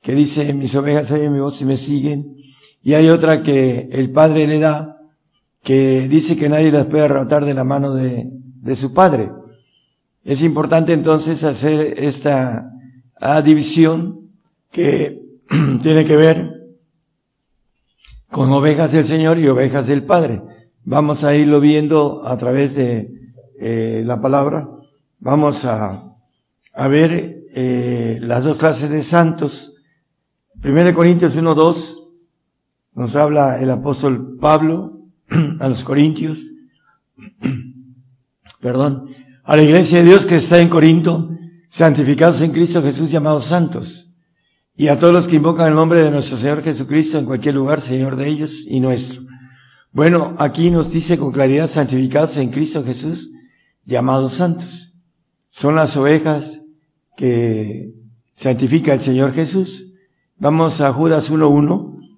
que dice, mis ovejas oyen mi voz y me siguen. Y hay otra que el Padre le da, que dice que nadie las puede arrebatar de la mano de, de su Padre. Es importante entonces hacer esta división que tiene que ver con ovejas del Señor y ovejas del Padre. Vamos a irlo viendo a través de eh, la palabra. Vamos a, a ver eh, las dos clases de santos 1 Corintios 1.2 nos habla el apóstol Pablo a los Corintios, perdón, a la iglesia de Dios que está en Corinto, santificados en Cristo Jesús llamados santos. y a todos los que invocan el nombre de nuestro Señor Jesucristo en cualquier lugar, Señor de ellos y nuestro. Bueno, aquí nos dice con claridad santificados en Cristo Jesús, llamados santos. Son las ovejas que santifica el Señor Jesús. Vamos a Judas 1.1,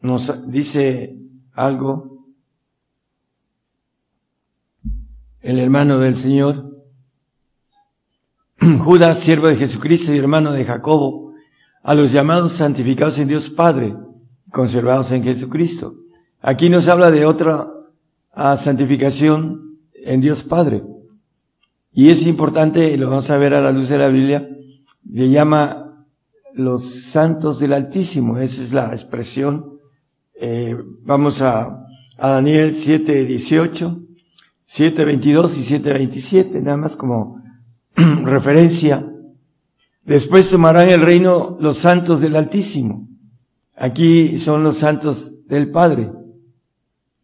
nos dice algo el hermano del Señor. Judas, siervo de Jesucristo y hermano de Jacobo, a los llamados santificados en Dios Padre, conservados en Jesucristo. Aquí nos habla de otra santificación en Dios Padre. Y es importante, lo vamos a ver a la luz de la Biblia, le llama los santos del Altísimo. Esa es la expresión. Eh, vamos a, Daniel 7, 18, 7, 22 y 7, 27, nada más como referencia Después tomarán el reino los santos del Altísimo. Aquí son los santos del Padre,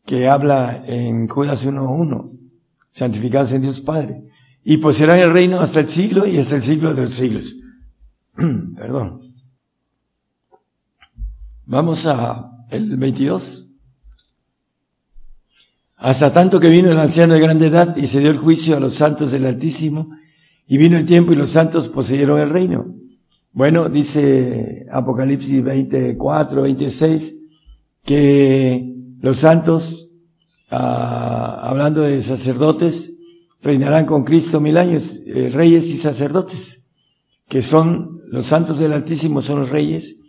que habla en Judas 1.1, santificados en Dios Padre. Y poseerán el reino hasta el siglo y hasta el siglo de los siglos. Perdón. Vamos a el 22. Hasta tanto que vino el anciano de grande edad y se dio el juicio a los santos del Altísimo y vino el tiempo y los santos poseyeron el reino. Bueno, dice Apocalipsis 24, 26, que los santos, ah, hablando de sacerdotes, reinarán con Cristo mil años, eh, reyes y sacerdotes, que son los santos del Altísimo son los reyes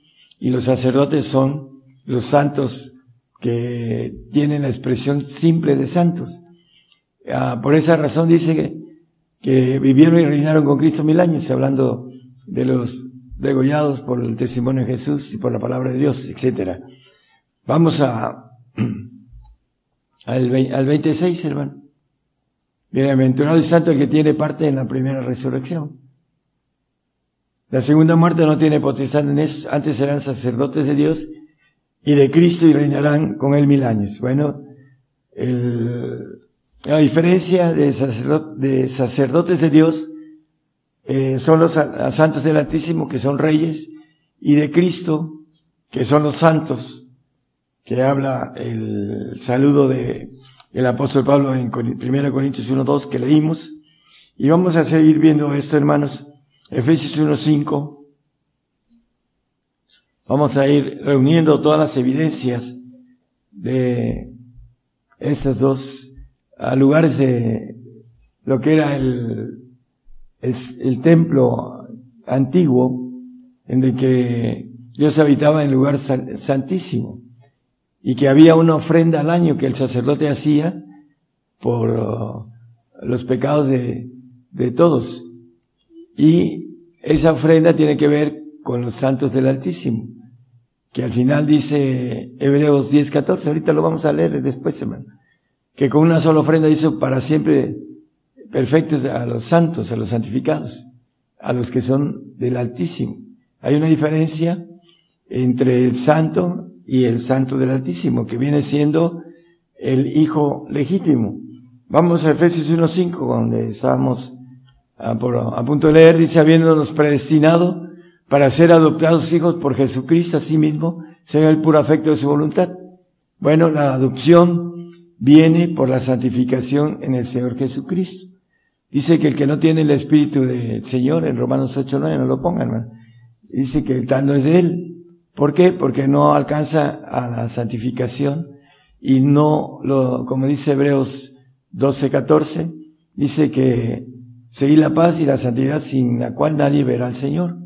y los sacerdotes son los santos que tienen la expresión simple de santos. Ah, por esa razón dice que vivieron y reinaron con Cristo mil años, hablando de los degollados por el testimonio de Jesús y por la palabra de Dios, etc. Vamos a, al, al 26, hermano. Bienaventurado y santo el que tiene parte en la primera resurrección. La segunda muerte no tiene potestad en eso, antes serán sacerdotes de Dios y de Cristo y reinarán con él mil años. Bueno, el, a diferencia de, sacerdotes de Dios, eh, son los santos del Altísimo, que son reyes, y de Cristo, que son los santos, que habla el saludo de el apóstol Pablo en 1 Corintios 1.2 que leímos. Y vamos a seguir viendo esto, hermanos. Efesios 1.5. Vamos a ir reuniendo todas las evidencias de estas dos lugares de lo que era el, el, templo antiguo, en el que Dios habitaba en el lugar santísimo, y que había una ofrenda al año que el sacerdote hacía por uh, los pecados de, de todos. Y esa ofrenda tiene que ver con los santos del Altísimo, que al final dice Hebreos 10:14, ahorita lo vamos a leer después, hermano que con una sola ofrenda hizo para siempre perfectos a los santos, a los santificados, a los que son del Altísimo. Hay una diferencia entre el santo y el santo del Altísimo, que viene siendo el hijo legítimo. Vamos a Efesios 1.5, donde estábamos a, punto de leer, dice, habiéndonos predestinado para ser adoptados hijos por Jesucristo a sí mismo, según el puro afecto de su voluntad. Bueno, la adopción viene por la santificación en el Señor Jesucristo. Dice que el que no tiene el Espíritu del Señor, en Romanos 8, 9, no lo pongan, Dice que el tal no es de Él. ¿Por qué? Porque no alcanza a la santificación y no lo, como dice Hebreos 12, 14, dice que seguir la paz y la santidad sin la cual nadie verá al Señor.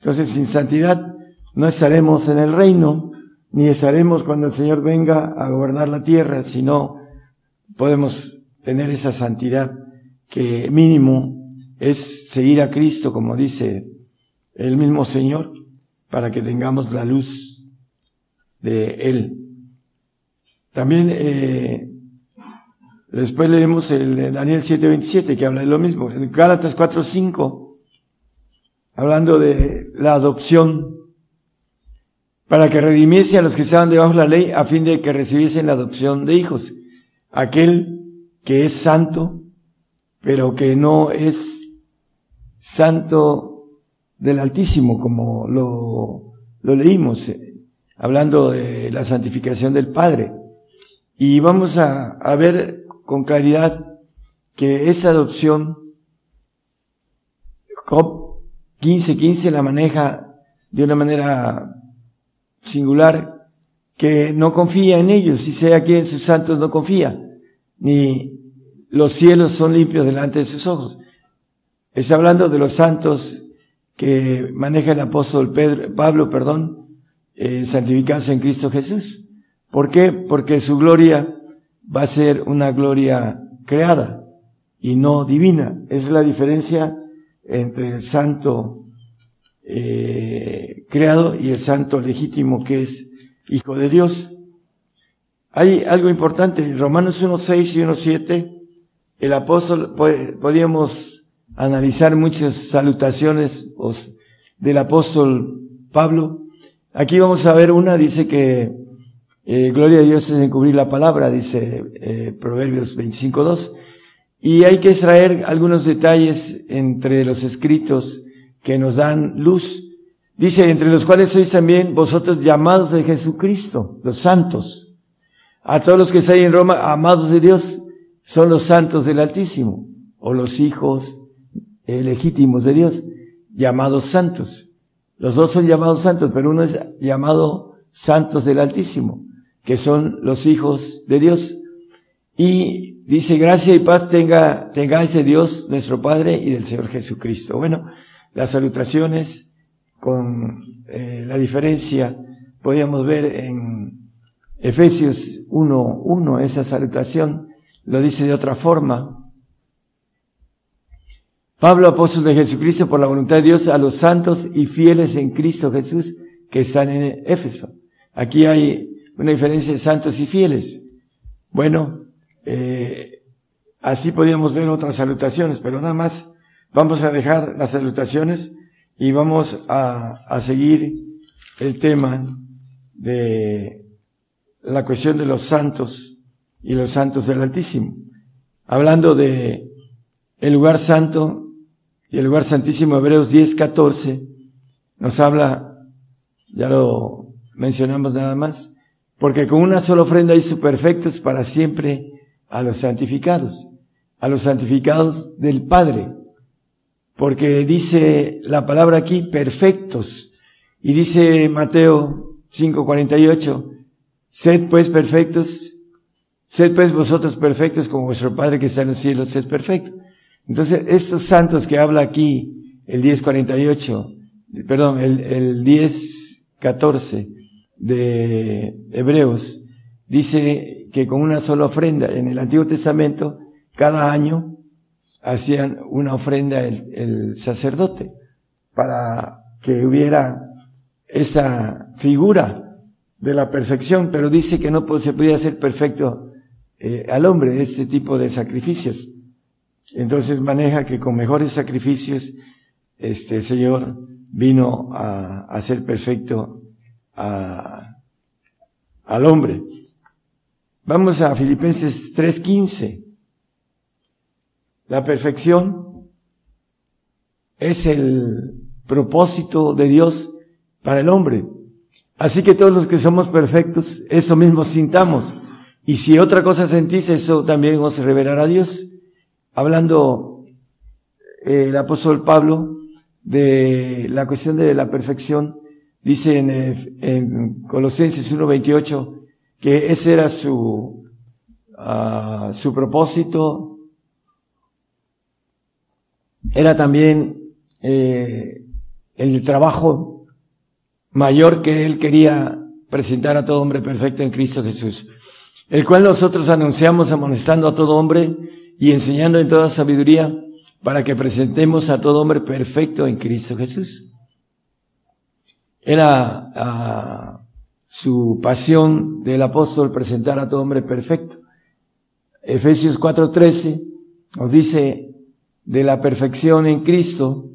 Entonces, sin santidad no estaremos en el reino, ni estaremos cuando el Señor venga a gobernar la tierra, sino podemos tener esa santidad que mínimo es seguir a Cristo, como dice el mismo Señor, para que tengamos la luz de Él. También eh, después leemos el Daniel 7:27 que habla de lo mismo. En Gálatas 4:5, hablando de la adopción para que redimiese a los que estaban debajo de la ley a fin de que recibiesen la adopción de hijos. Aquel que es santo, pero que no es santo del Altísimo, como lo leímos, hablando de la santificación del Padre. Y vamos a ver con claridad que esa adopción, Job 15:15 la maneja de una manera singular, que no confía en ellos, y sea que en sus santos no confía, ni los cielos son limpios delante de sus ojos. Está hablando de los santos que maneja el apóstol Pedro, Pablo, perdón, eh, santificarse en Cristo Jesús. ¿Por qué? Porque su gloria va a ser una gloria creada y no divina. Es la diferencia entre el santo eh, creado y el santo legítimo que es hijo de Dios. Hay algo importante, Romanos 1.6 y 1.7, el apóstol, podríamos analizar muchas salutaciones del apóstol Pablo. Aquí vamos a ver una, dice que eh, gloria a Dios es encubrir la palabra, dice eh, Proverbios 25.2. Y hay que extraer algunos detalles entre los escritos que nos dan luz. Dice, entre los cuales sois también vosotros llamados de Jesucristo, los santos. A todos los que estáis en Roma, amados de Dios, son los santos del Altísimo, o los hijos eh, legítimos de Dios, llamados santos. Los dos son llamados santos, pero uno es llamado santos del Altísimo, que son los hijos de Dios. Y dice, gracia y paz tenga, tengáis de Dios, nuestro Padre, y del Señor Jesucristo. Bueno, las salutaciones con eh, la diferencia podíamos ver en Efesios 1.1, esa salutación lo dice de otra forma. Pablo, apóstol de Jesucristo, por la voluntad de Dios, a los santos y fieles en Cristo Jesús que están en Éfeso. Aquí hay una diferencia de santos y fieles. Bueno, eh, así podíamos ver otras salutaciones, pero nada más vamos a dejar las salutaciones y vamos a, a seguir el tema de la cuestión de los santos y los santos del Altísimo. Hablando de el lugar santo y el lugar santísimo, Hebreos 10, 14, nos habla, ya lo mencionamos nada más, porque con una sola ofrenda hizo perfectos para siempre a los santificados, a los santificados del Padre, porque dice la palabra aquí perfectos, y dice Mateo 5:48, sed pues perfectos, sed pues vosotros perfectos como vuestro Padre que está en los cielos es perfecto. Entonces, estos santos que habla aquí, el 10:48, perdón, el, el 10:14 de Hebreos, dice que con una sola ofrenda en el Antiguo Testamento, cada año hacían una ofrenda el, sacerdote para que hubiera esa figura de la perfección, pero dice que no se podía hacer perfecto eh, al hombre este tipo de sacrificios. Entonces maneja que con mejores sacrificios, este Señor vino a, hacer perfecto al hombre. Vamos a Filipenses 3:15. La perfección es el propósito de Dios para el hombre. Así que todos los que somos perfectos, eso mismo sintamos. Y si otra cosa sentís, eso también os revelará a Dios. Hablando eh, el apóstol Pablo de la cuestión de la perfección, dice en, en Colosenses 1.28 que ese era su, uh, su propósito, era también eh, el trabajo mayor que él quería presentar a todo hombre perfecto en Cristo Jesús, el cual nosotros anunciamos amonestando a todo hombre y enseñando en toda sabiduría para que presentemos a todo hombre perfecto en Cristo Jesús. Era uh, su pasión del apóstol presentar a todo hombre perfecto. Efesios 4:13 nos dice, de la perfección en Cristo,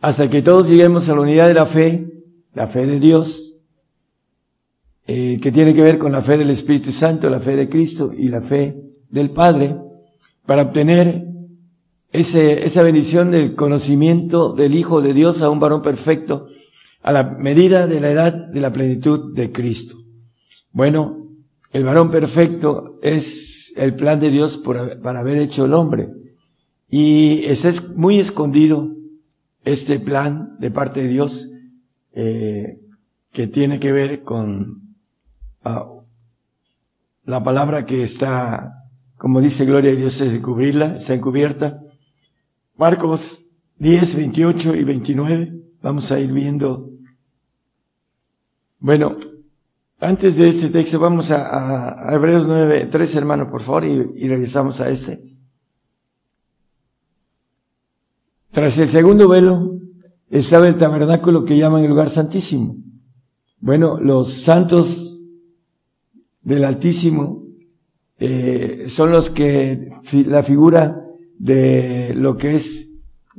hasta que todos lleguemos a la unidad de la fe, la fe de Dios, eh, que tiene que ver con la fe del Espíritu Santo, la fe de Cristo y la fe del Padre, para obtener ese, esa bendición del conocimiento del Hijo de Dios a un varón perfecto, a la medida de la edad de la plenitud de Cristo. Bueno, el varón perfecto es el plan de Dios para haber hecho el hombre. Y es muy escondido este plan de parte de Dios eh, que tiene que ver con ah, la palabra que está, como dice Gloria a Dios, es cubrirla, está encubierta. Marcos 10, 28 y 29. Vamos a ir viendo. Bueno, antes de este texto vamos a, Hebreos 9, 3 hermano, por favor, y, y regresamos a este. Tras el segundo velo estaba el tabernáculo que llaman el lugar santísimo. Bueno, los santos del Altísimo eh, son los que la figura de lo que es,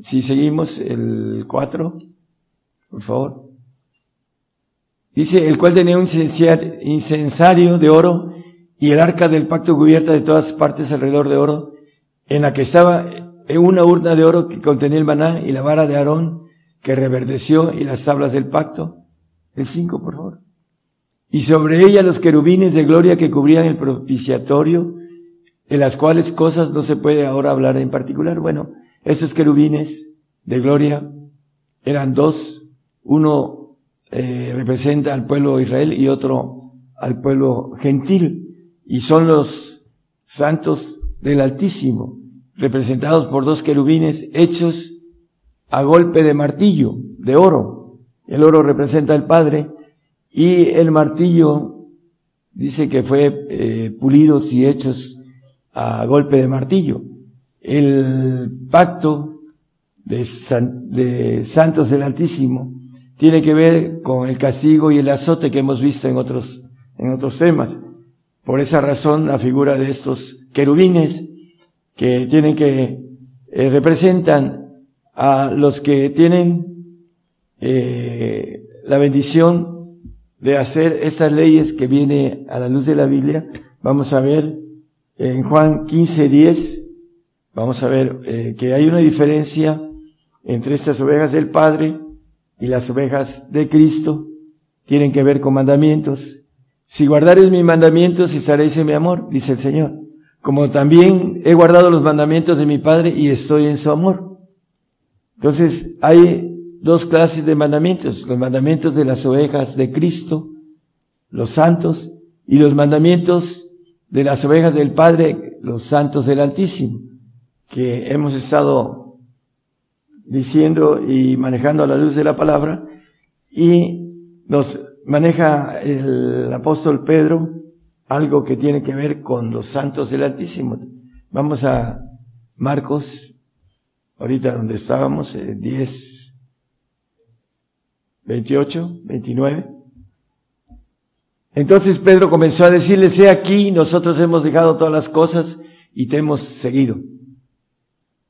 si seguimos el 4, por favor. Dice, el cual tenía un incensario de oro y el arca del pacto cubierta de todas partes alrededor de oro, en la que estaba una urna de oro que contenía el maná y la vara de Aarón que reverdeció y las tablas del pacto. El 5, por favor. Y sobre ella los querubines de gloria que cubrían el propiciatorio, de las cuales cosas no se puede ahora hablar en particular. Bueno, esos querubines de gloria eran dos. Uno eh, representa al pueblo de Israel y otro al pueblo gentil. Y son los santos del Altísimo representados por dos querubines hechos a golpe de martillo, de oro. El oro representa al Padre y el martillo dice que fue eh, pulidos y hechos a golpe de martillo. El pacto de, de santos del Altísimo tiene que ver con el castigo y el azote que hemos visto en otros, en otros temas. Por esa razón, la figura de estos querubines que tienen que eh, representan a los que tienen eh, la bendición de hacer estas leyes que viene a la luz de la Biblia. Vamos a ver en Juan 15, 10, vamos a ver eh, que hay una diferencia entre estas ovejas del Padre y las ovejas de Cristo. Tienen que ver con mandamientos. Si guardares mis mandamientos, estaréis en mi amor, dice el Señor como también he guardado los mandamientos de mi Padre y estoy en su amor. Entonces, hay dos clases de mandamientos, los mandamientos de las ovejas de Cristo, los santos, y los mandamientos de las ovejas del Padre, los santos del Altísimo, que hemos estado diciendo y manejando a la luz de la palabra, y nos maneja el apóstol Pedro algo que tiene que ver con los santos del Altísimo. Vamos a Marcos, ahorita donde estábamos, 10, 28, 29. Entonces Pedro comenzó a decirle, sé aquí, nosotros hemos dejado todas las cosas y te hemos seguido.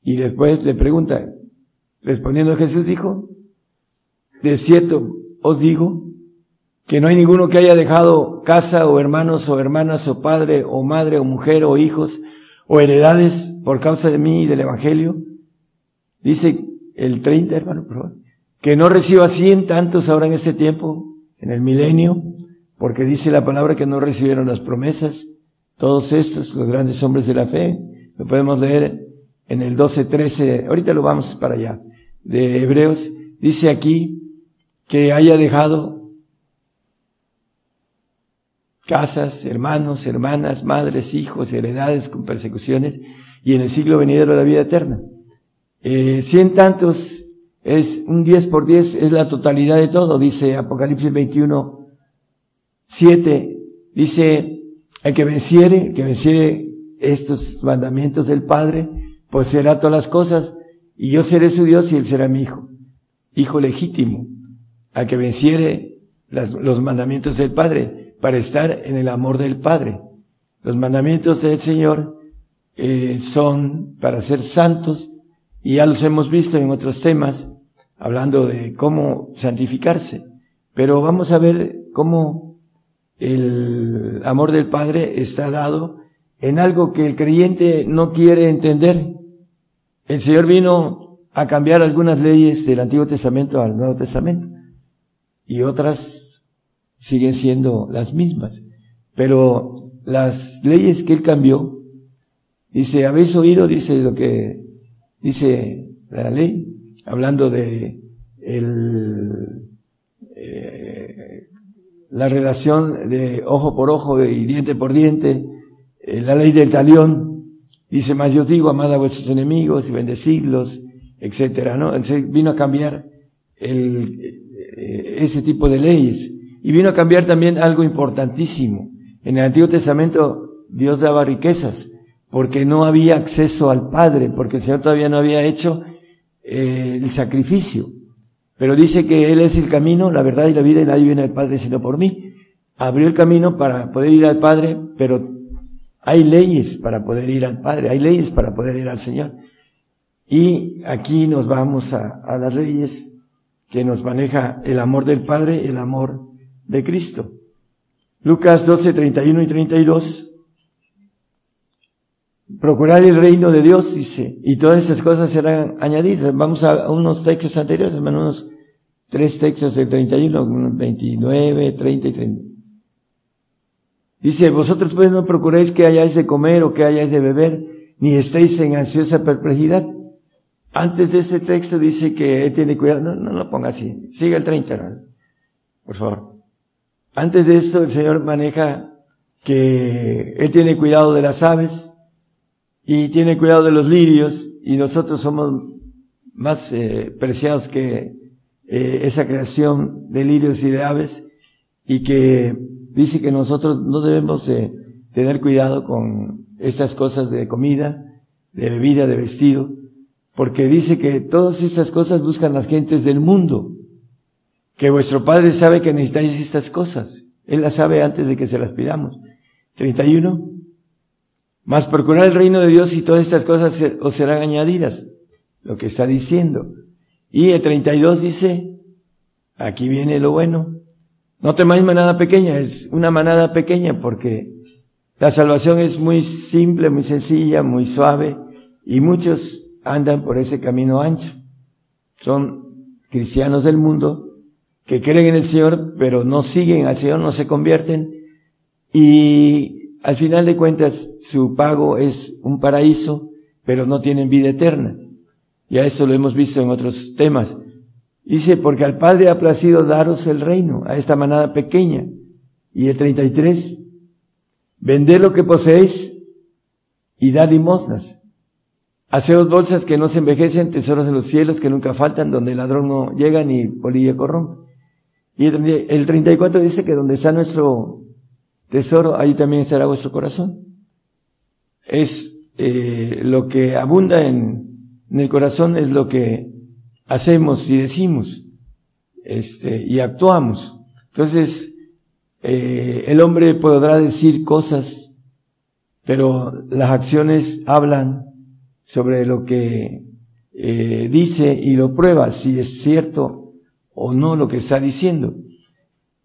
Y después le pregunta, respondiendo Jesús dijo, de cierto os digo que no hay ninguno que haya dejado casa o hermanos o hermanas o padre o madre o mujer o hijos o heredades por causa de mí y del Evangelio. Dice el 30, hermano, por favor, que no reciba cien tantos ahora en este tiempo, en el milenio, porque dice la palabra que no recibieron las promesas, todos estos, los grandes hombres de la fe, lo podemos leer en el 12, 13, ahorita lo vamos para allá, de Hebreos, dice aquí que haya dejado casas, hermanos, hermanas, madres, hijos, heredades con persecuciones, y en el siglo venidero la vida eterna. Eh, cien tantos es un diez por diez, es la totalidad de todo, dice Apocalipsis 21, 7, dice, el que venciere, que venciere estos mandamientos del Padre, pues será todas las cosas, y yo seré su Dios y él será mi hijo, hijo legítimo, al que venciere los mandamientos del Padre para estar en el amor del Padre. Los mandamientos del Señor eh, son para ser santos y ya los hemos visto en otros temas hablando de cómo santificarse. Pero vamos a ver cómo el amor del Padre está dado en algo que el creyente no quiere entender. El Señor vino a cambiar algunas leyes del Antiguo Testamento al Nuevo Testamento. y otras siguen siendo las mismas. Pero las leyes que él cambió, dice, ¿habéis oído? Dice lo que dice la ley, hablando de el, eh, la relación de ojo por ojo y diente por diente, eh, la ley del talión, dice, más yo digo, amad a vuestros enemigos y bendecirlos, etcétera, ¿no? Entonces vino a cambiar el, eh, ese tipo de leyes. Y vino a cambiar también algo importantísimo. En el Antiguo Testamento Dios daba riquezas porque no había acceso al Padre, porque el Señor todavía no había hecho eh, el sacrificio. Pero dice que Él es el camino, la verdad y la vida y nadie viene al Padre sino por mí. Abrió el camino para poder ir al Padre, pero hay leyes para poder ir al Padre, hay leyes para poder ir al Señor. Y aquí nos vamos a, a las leyes que nos maneja el amor del Padre, el amor de Cristo. Lucas 12, 31 y 32. Procurar el reino de Dios, dice, y todas esas cosas serán añadidas. Vamos a unos textos anteriores, hermano, unos tres textos del 31, 29, 30 y 30. Dice, vosotros pues no procuréis que hayáis de comer o que hayáis de beber, ni estéis en ansiosa perplejidad. Antes de ese texto dice que él tiene cuidado, no, no lo ponga así, siga el 30, por favor. Antes de esto el Señor maneja que él tiene cuidado de las aves, y tiene cuidado de los lirios y nosotros somos más eh, preciados que eh, esa creación de lirios y de aves y que dice que nosotros no debemos de tener cuidado con estas cosas de comida, de bebida, de vestido, porque dice que todas estas cosas buscan las gentes del mundo, que vuestro Padre sabe que necesitáis estas cosas, Él las sabe antes de que se las pidamos. 31. Mas procurar el reino de Dios y todas estas cosas os serán añadidas. Lo que está diciendo. Y el 32 dice, aquí viene lo bueno. No temáis manada pequeña, es una manada pequeña porque la salvación es muy simple, muy sencilla, muy suave y muchos andan por ese camino ancho. Son cristianos del mundo que creen en el Señor, pero no siguen al Señor, no se convierten y al final de cuentas, su pago es un paraíso, pero no tienen vida eterna. Ya esto lo hemos visto en otros temas. Dice, porque al Padre ha placido daros el reino, a esta manada pequeña. Y el 33, vended lo que poseéis y dad limosnas. Haceos bolsas que no se envejecen, tesoros en los cielos que nunca faltan, donde el ladrón no llega ni polilla corrompe. Y el 34 dice que donde está nuestro tesoro, ahí también estará vuestro corazón. Es eh, lo que abunda en, en, el corazón, es lo que hacemos y decimos este, y actuamos. Entonces, eh, el hombre podrá decir cosas, pero las acciones hablan sobre lo que eh, dice y lo prueba si es cierto o no lo que está diciendo.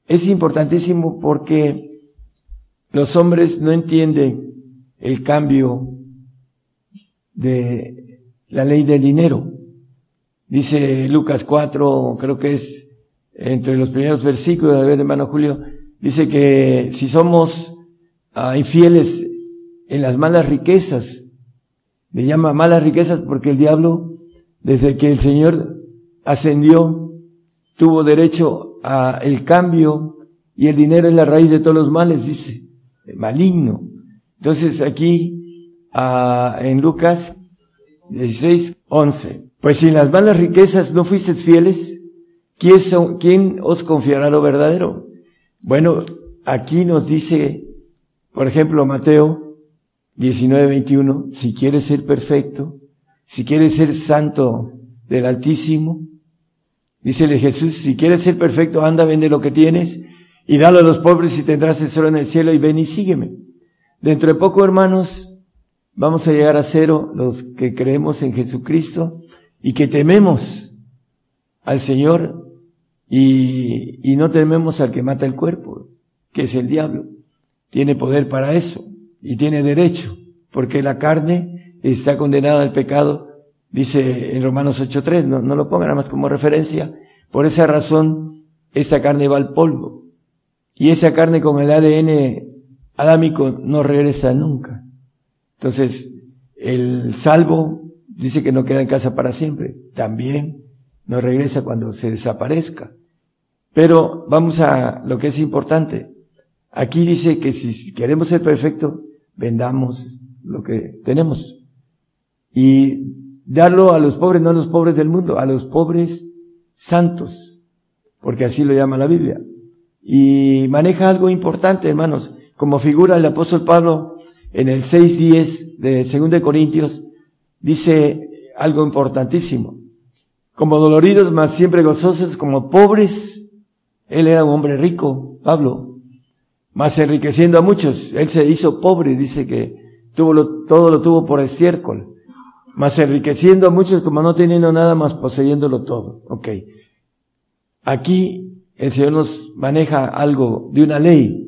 Es importantísimo porque los hombres no entienden el cambio de la ley del dinero. Dice Lucas 4, creo que es entre los primeros versículos, a ver hermano Julio, dice que si somos ah, infieles en las malas riquezas, le llama malas riquezas porque el diablo, desde que el Señor ascendió, tuvo derecho a el cambio y el dinero es la raíz de todos los males, dice maligno. Entonces aquí en Lucas 16, 11. Pues si en las malas riquezas no fuisteis fieles, ¿quién, ¿quién os confiará lo verdadero? Bueno, aquí nos dice, por ejemplo, Mateo 19, 21, si quieres ser perfecto, si quieres ser santo del Altísimo, dícele Jesús, si quieres ser perfecto, anda, vende lo que tienes y dalo a los pobres y tendrás tesoro en el cielo y ven y sígueme. Dentro de poco, hermanos, vamos a llegar a cero los que creemos en Jesucristo y que tememos al Señor y, y no tememos al que mata el cuerpo, que es el diablo. Tiene poder para eso y tiene derecho, porque la carne está condenada al pecado, dice en Romanos 8.3, no, no lo pongan nada más como referencia. Por esa razón, esta carne va al polvo. Y esa carne con el ADN adámico no regresa nunca. Entonces, el salvo dice que no queda en casa para siempre. También no regresa cuando se desaparezca. Pero vamos a lo que es importante. Aquí dice que si queremos ser perfectos, vendamos lo que tenemos. Y darlo a los pobres, no a los pobres del mundo, a los pobres santos. Porque así lo llama la Biblia. Y maneja algo importante, hermanos. Como figura el apóstol Pablo en el 6.10 de 2 Corintios, dice algo importantísimo. Como doloridos, mas siempre gozosos, como pobres. Él era un hombre rico, Pablo, mas enriqueciendo a muchos. Él se hizo pobre, dice que tuvo lo, todo lo tuvo por estiércol. Mas enriqueciendo a muchos como no teniendo nada más poseyéndolo todo. Ok. Aquí el Señor nos maneja algo de una ley.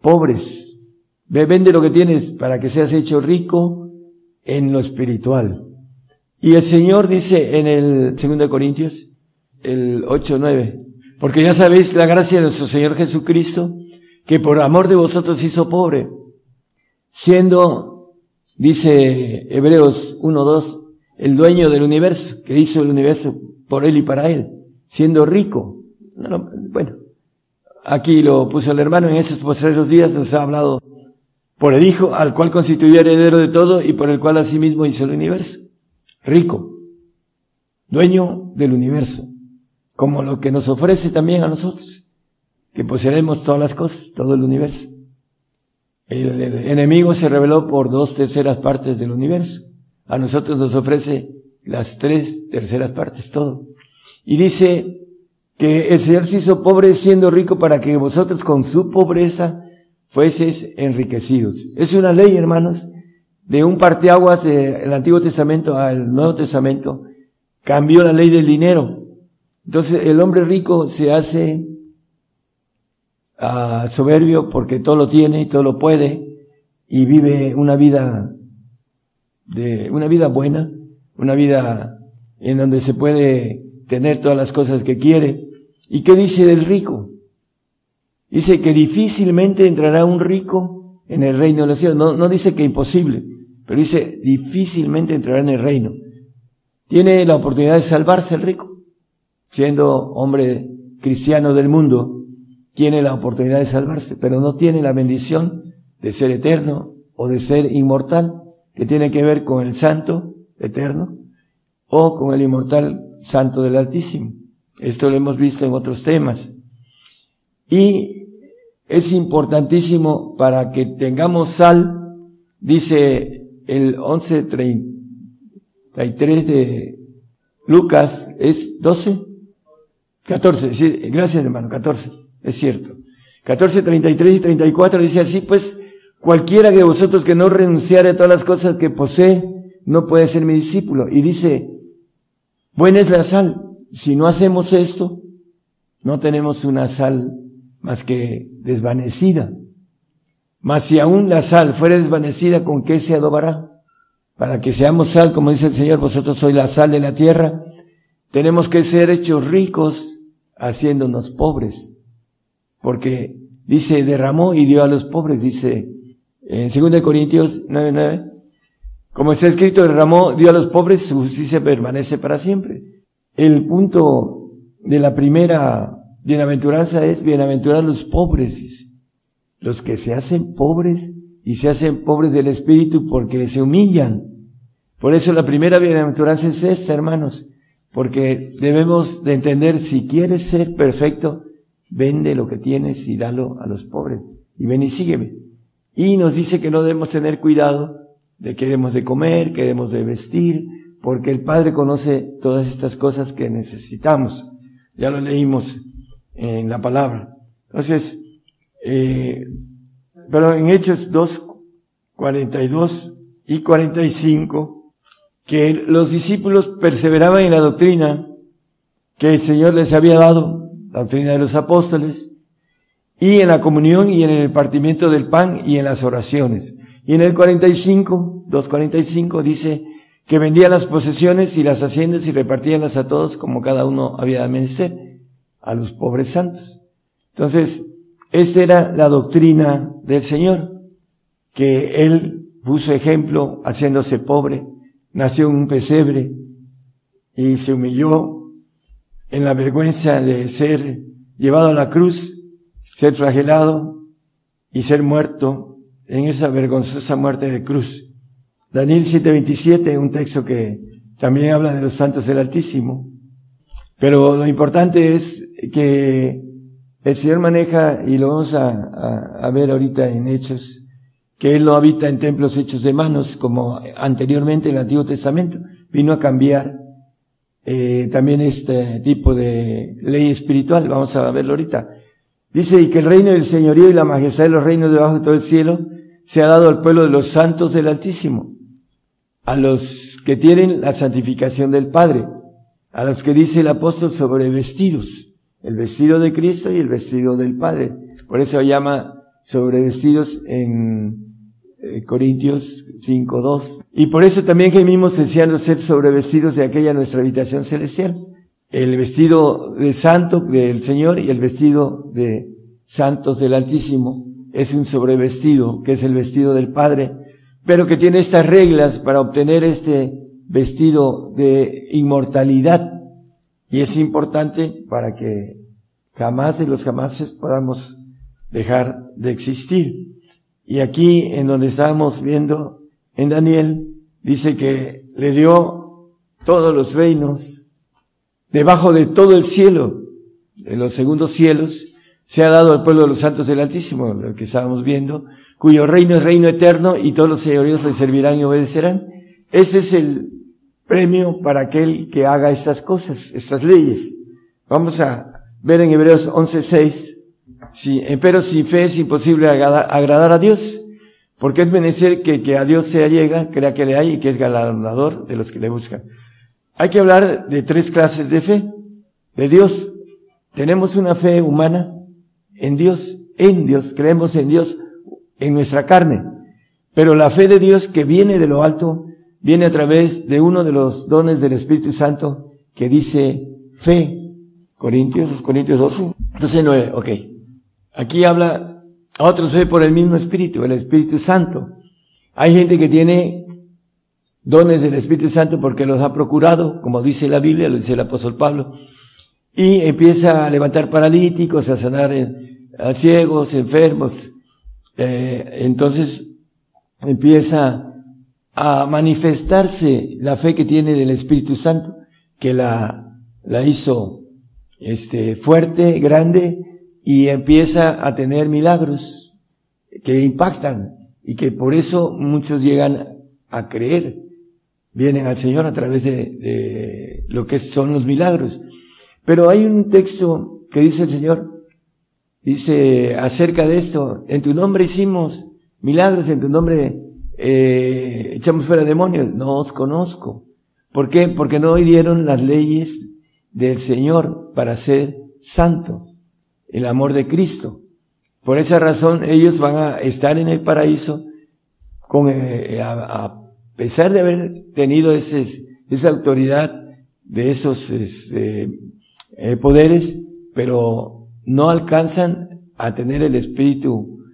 Pobres. Ve, vende lo que tienes para que seas hecho rico en lo espiritual. Y el Señor dice en el 2 Corintios, el 8, 9, porque ya sabéis la gracia de nuestro Señor Jesucristo, que por amor de vosotros hizo pobre, siendo, dice Hebreos 1, 2, el dueño del universo, que hizo el universo por él y para él, siendo rico. bueno, aquí lo puso el hermano, en esos posteriores días nos ha hablado por el Hijo, al cual constituyó heredero de todo y por el cual asimismo hizo el universo rico, dueño del universo, como lo que nos ofrece también a nosotros, que poseeremos todas las cosas, todo el universo. El, enemigo se reveló por dos terceras partes del universo. A nosotros nos ofrece las tres terceras partes, todo. Y dice que el Señor se hizo pobre siendo rico para que vosotros con su pobreza fueseis enriquecidos. Es una ley, hermanos, de un parteaguas del Antiguo Testamento al Nuevo Testamento, cambió la ley del dinero. Entonces el hombre rico se hace uh, soberbio porque todo lo tiene y todo lo puede y vive una vida de una vida buena, una vida en donde se puede tener todas las cosas que quiere. ¿Y qué dice del rico? Dice que difícilmente entrará un rico en el reino de los cielos. No, no dice que imposible, pero dice, difícilmente entrará en el reino. Tiene la oportunidad de salvarse el rico. Siendo hombre cristiano del mundo, tiene la oportunidad de salvarse, pero no tiene la bendición de ser eterno o de ser inmortal, que tiene que ver con el santo eterno o con el inmortal santo del Altísimo. Esto lo hemos visto en otros temas. Y es importantísimo para que tengamos sal, dice el 11.33 de Lucas es 12, 14, sí, gracias hermano, 14, es cierto. 14, 33 y 34 dice así, pues cualquiera de vosotros que no renunciare a todas las cosas que posee, no puede ser mi discípulo. Y dice, buena es la sal. Si no hacemos esto, no tenemos una sal más que desvanecida. Mas si aún la sal fuera desvanecida, ¿con qué se adobará? Para que seamos sal, como dice el Señor, vosotros sois la sal de la tierra, tenemos que ser hechos ricos haciéndonos pobres. Porque dice, derramó y dio a los pobres, dice en 2 Corintios 9:9. Como está escrito, derramó, dio a los pobres, su justicia permanece para siempre. El punto de la primera bienaventuranza es bienaventurar a los pobres los que se hacen pobres y se hacen pobres del espíritu porque se humillan. Por eso la primera bienaventuranza es esta, hermanos, porque debemos de entender, si quieres ser perfecto, vende lo que tienes y dalo a los pobres. Y ven y sígueme. Y nos dice que no debemos tener cuidado de qué debemos de comer, qué debemos de vestir, porque el Padre conoce todas estas cosas que necesitamos. Ya lo leímos en la palabra. Entonces, eh, pero en Hechos 2, 42 y 45, que los discípulos perseveraban en la doctrina que el Señor les había dado, la doctrina de los apóstoles, y en la comunión y en el partimiento del pan y en las oraciones. Y en el 45, 2.45 dice que vendían las posesiones y las haciendas y repartíanlas a todos como cada uno había de menester a los pobres santos. Entonces, esta era la doctrina del Señor, que Él puso ejemplo haciéndose pobre, nació en un pesebre y se humilló en la vergüenza de ser llevado a la cruz, ser flagelado y ser muerto en esa vergonzosa muerte de cruz. Daniel 7:27, un texto que también habla de los santos del Altísimo. Pero lo importante es que el Señor maneja, y lo vamos a, ver ahorita en Hechos, que Él no habita en templos hechos de manos, como anteriormente en el Antiguo Testamento. Vino a cambiar eh, también este tipo de ley espiritual. Vamos a verlo ahorita. Dice, y que el reino del señorío y la majestad de los reinos debajo de todo el cielo se ha dado al pueblo de los santos del Altísimo, a los que tienen la santificación del Padre, a los que dice el apóstol sobre vestidos, el vestido de Cristo y el vestido del Padre. Por eso llama sobre vestidos en eh, Corintios 5.2. Y por eso también gemimos deseando ser sobrevestidos de aquella nuestra habitación celestial. El vestido de santo del Señor y el vestido de santos del Altísimo es un sobrevestido, que es el vestido del Padre, pero que tiene estas reglas para obtener este vestido de inmortalidad. Y es importante para que jamás de los jamases podamos dejar de existir. Y aquí, en donde estábamos viendo, en Daniel, dice que le dio todos los reinos, debajo de todo el cielo, de los segundos cielos, se ha dado al pueblo de los santos del Altísimo, lo que estábamos viendo, cuyo reino es reino eterno y todos los señoríos le servirán y obedecerán. Ese es el premio para aquel que haga estas cosas, estas leyes. Vamos a ver en Hebreos 11.6 Sí, eh, pero sin fe es imposible agradar, a Dios, porque es menester que, que a Dios se llega, crea que le hay y que es galardonador de los que le buscan. Hay que hablar de tres clases de fe. De Dios. Tenemos una fe humana en Dios, en Dios, creemos en Dios, en nuestra carne. Pero la fe de Dios que viene de lo alto, viene a través de uno de los dones del Espíritu Santo que dice fe. Corintios, Corintios 12. Entonces, no, ok. Aquí habla a otros fe por el mismo Espíritu, el Espíritu Santo. Hay gente que tiene dones del Espíritu Santo porque los ha procurado, como dice la Biblia, lo dice el apóstol Pablo, y empieza a levantar paralíticos, a sanar a ciegos, enfermos. Eh, entonces empieza a manifestarse la fe que tiene del Espíritu Santo, que la, la hizo este, fuerte, grande, y empieza a tener milagros que impactan y que por eso muchos llegan a creer, vienen al Señor a través de, lo que son los milagros. Pero hay un texto que dice el Señor, dice acerca de esto, en tu nombre hicimos milagros, en tu nombre eh, echamos fuera demonios, no os conozco. ¿Por qué? Porque no oyeron las leyes del Señor para ser santo el amor de Cristo. Por esa razón ellos van a estar en el paraíso con, eh, a, pesar de haber tenido ese, esa autoridad de esos este, eh, poderes, pero no alcanzan a tener el espíritu,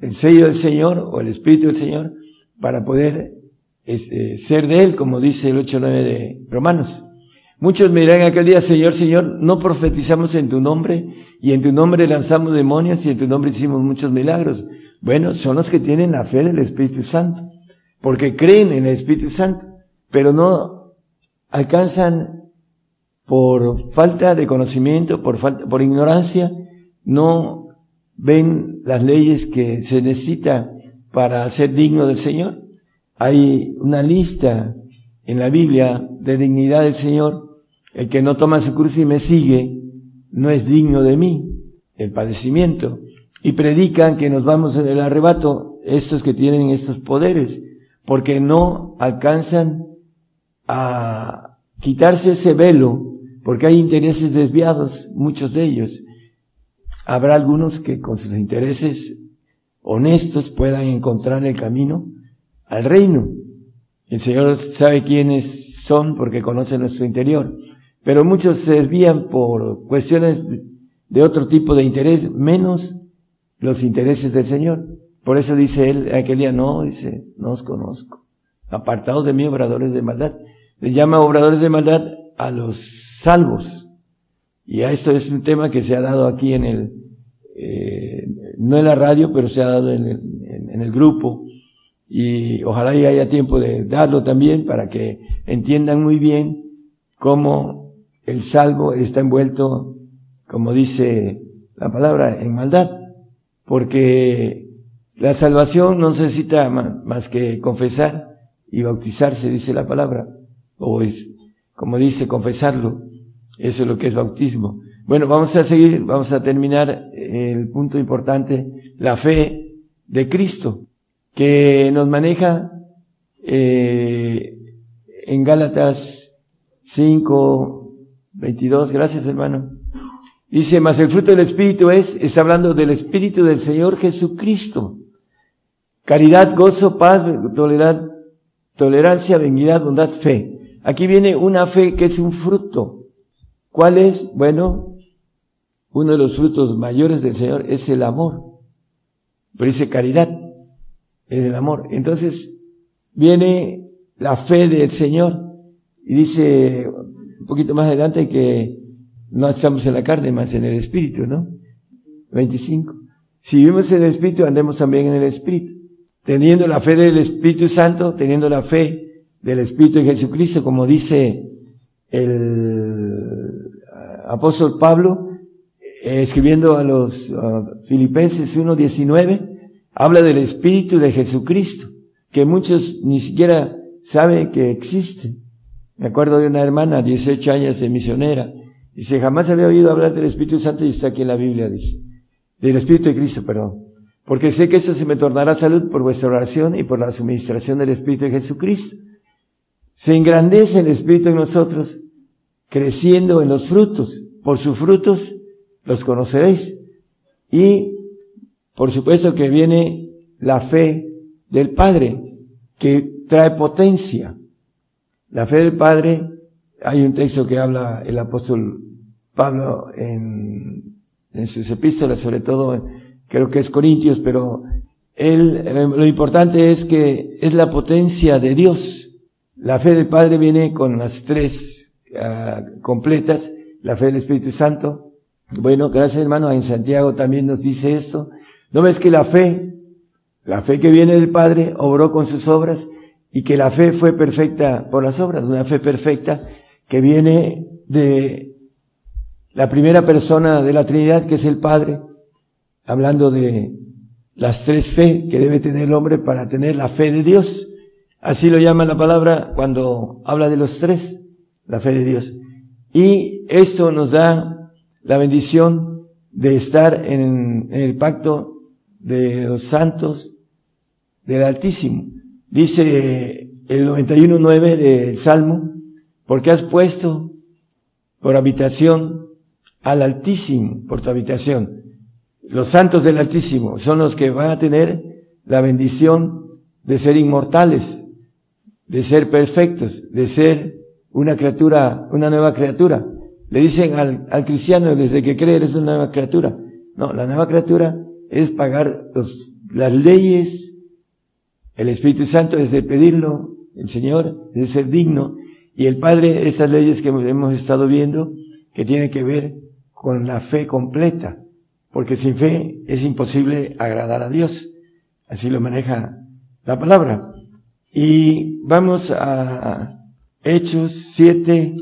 el sello del Señor o el espíritu del Señor para poder este, ser de Él, como dice el 8.9 de Romanos. Muchos me dirán aquel día, Señor, Señor, no profetizamos en tu nombre y en tu nombre lanzamos demonios y en tu nombre hicimos muchos milagros. Bueno, son los que tienen la fe del Espíritu Santo, porque creen en el Espíritu Santo, pero no alcanzan por falta de conocimiento, por falta, por ignorancia, no ven las leyes que se necesita para ser digno del Señor. Hay una lista en la Biblia de dignidad del Señor el que no toma su cruz y me sigue no es digno de mí, el padecimiento. Y predican que nos vamos en el arrebato, estos que tienen estos poderes, porque no alcanzan a quitarse ese velo, porque hay intereses desviados, muchos de ellos. Habrá algunos que con sus intereses honestos puedan encontrar el camino al reino. El Señor sabe quiénes son porque conoce nuestro interior pero muchos se desvían por cuestiones de otro tipo de interés, menos los intereses del Señor. Por eso dice él aquel día, no, dice, no os conozco. Apartados de mí, obradores de maldad. Le llama obradores de maldad a los salvos. Y a esto es un tema que se ha dado aquí en el, eh, no en la radio, pero se ha dado en el, en el grupo. Y ojalá y haya tiempo de darlo también para que entiendan muy bien cómo el salvo está envuelto, como dice la palabra, en maldad. Porque la salvación no necesita más que confesar y bautizarse, dice la palabra. O es, como dice, confesarlo. Eso es lo que es bautismo. Bueno, vamos a seguir, vamos a terminar el punto importante, la fe de Cristo, que nos maneja eh, en Gálatas 5, 22. Gracias, hermano. Dice, mas el fruto del Espíritu es, está hablando del Espíritu del Señor Jesucristo. Caridad, gozo, paz, tolerancia, benignidad, bondad, fe. Aquí viene una fe que es un fruto. ¿Cuál es? Bueno, uno de los frutos mayores del Señor es el amor. Pero dice caridad, es el amor. Entonces, viene la fe del Señor. Y dice un poquito más adelante que no estamos en la carne, más en el Espíritu, ¿no? 25. Si vivimos en el Espíritu, andemos también en el Espíritu teniendo la fe del Espíritu Santo, teniendo la fe del Espíritu de Jesucristo, como dice el apóstol Pablo, escribiendo a los Filipenses 1.19, habla del Espíritu de Jesucristo, que muchos ni siquiera saben que existe. Me acuerdo de una hermana, 18 años de misionera, dice, jamás había oído hablar del Espíritu Santo y está aquí en la Biblia, dice. Del Espíritu de Cristo, perdón porque sé que eso se me tornará salud por vuestra oración y por la suministración del Espíritu de Jesucristo. Se engrandece el Espíritu en nosotros, creciendo en los frutos. Por sus frutos los conoceréis. Y, por supuesto que viene la fe del Padre, que trae potencia. La fe del Padre, hay un texto que habla el apóstol Pablo en, en sus epístolas, sobre todo creo que es Corintios, pero él, eh, lo importante es que es la potencia de Dios. La fe del Padre viene con las tres ah, completas, la fe del Espíritu Santo. Bueno, gracias hermano, en Santiago también nos dice esto. ¿No ves que la fe, la fe que viene del Padre, obró con sus obras y que la fe fue perfecta por las obras, una fe perfecta que viene de la primera persona de la Trinidad, que es el Padre, hablando de las tres fe que debe tener el hombre para tener la fe de Dios. Así lo llama la palabra cuando habla de los tres, la fe de Dios. Y esto nos da la bendición de estar en, el pacto de los santos del Altísimo. Dice el 91.9 del Salmo, porque has puesto por habitación al Altísimo, por tu habitación los santos del Altísimo son los que van a tener la bendición de ser inmortales, de ser perfectos, de ser una criatura, una nueva criatura. Le dicen al, al cristiano desde que cree eres una nueva criatura. No, la nueva criatura es pagar los, las leyes, el Espíritu Santo es pedirlo, el Señor es ser digno, y el Padre, estas leyes que hemos estado viendo, que tienen que ver con la fe completa porque sin fe es imposible agradar a Dios. Así lo maneja la palabra. Y vamos a Hechos 7,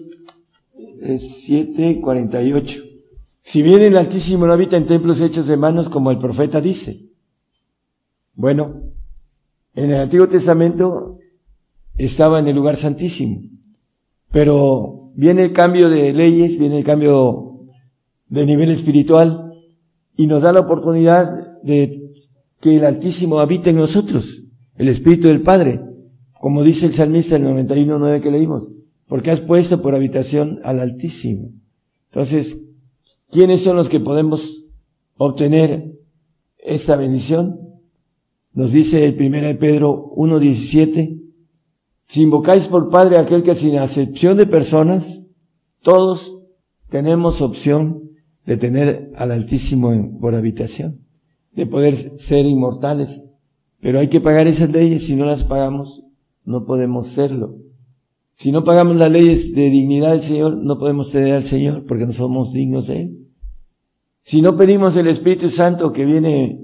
7, 48. Si bien el Altísimo no habita en templos hechos de manos como el profeta dice. Bueno, en el Antiguo Testamento estaba en el lugar santísimo. Pero viene el cambio de leyes, viene el cambio de nivel espiritual y nos da la oportunidad de que el Altísimo habite en nosotros, el Espíritu del Padre, como dice el salmista en el 91.9 que leímos, porque has puesto por habitación al Altísimo. Entonces, ¿quiénes son los que podemos obtener esta bendición? Nos dice el 1 de Pedro 1.17, si invocáis por Padre aquel que sin acepción de personas, todos tenemos opción de tener al Altísimo por habitación, de poder ser inmortales, pero hay que pagar esas leyes, si no las pagamos, no podemos serlo. Si no pagamos las leyes de dignidad del Señor, no podemos tener al Señor porque no somos dignos de Él. Si no pedimos el Espíritu Santo que viene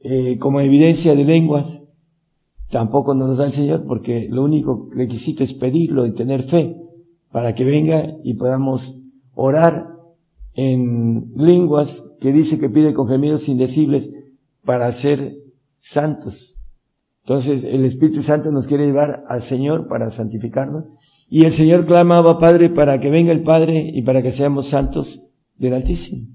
eh, como evidencia de lenguas, tampoco nos da el Señor porque lo único requisito es pedirlo y tener fe para que venga y podamos orar en lenguas que dice que pide con gemidos indecibles para ser santos. Entonces el Espíritu Santo nos quiere llevar al Señor para santificarnos y el Señor clamaba Padre para que venga el Padre y para que seamos santos del Altísimo.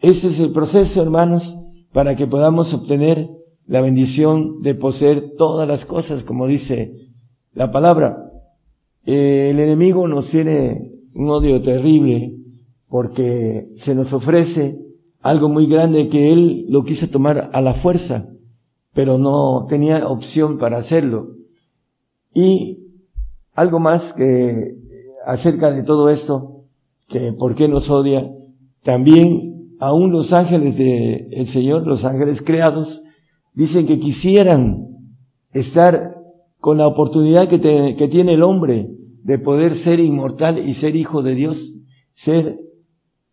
Ese es el proceso, hermanos, para que podamos obtener la bendición de poseer todas las cosas, como dice la palabra. El enemigo nos tiene un odio terrible porque se nos ofrece algo muy grande que él lo quiso tomar a la fuerza, pero no tenía opción para hacerlo. Y algo más que acerca de todo esto, que por qué nos odia, también aún los ángeles del el Señor, los ángeles creados, dicen que quisieran estar con la oportunidad que, que tiene el hombre de poder ser inmortal y ser hijo de Dios, ser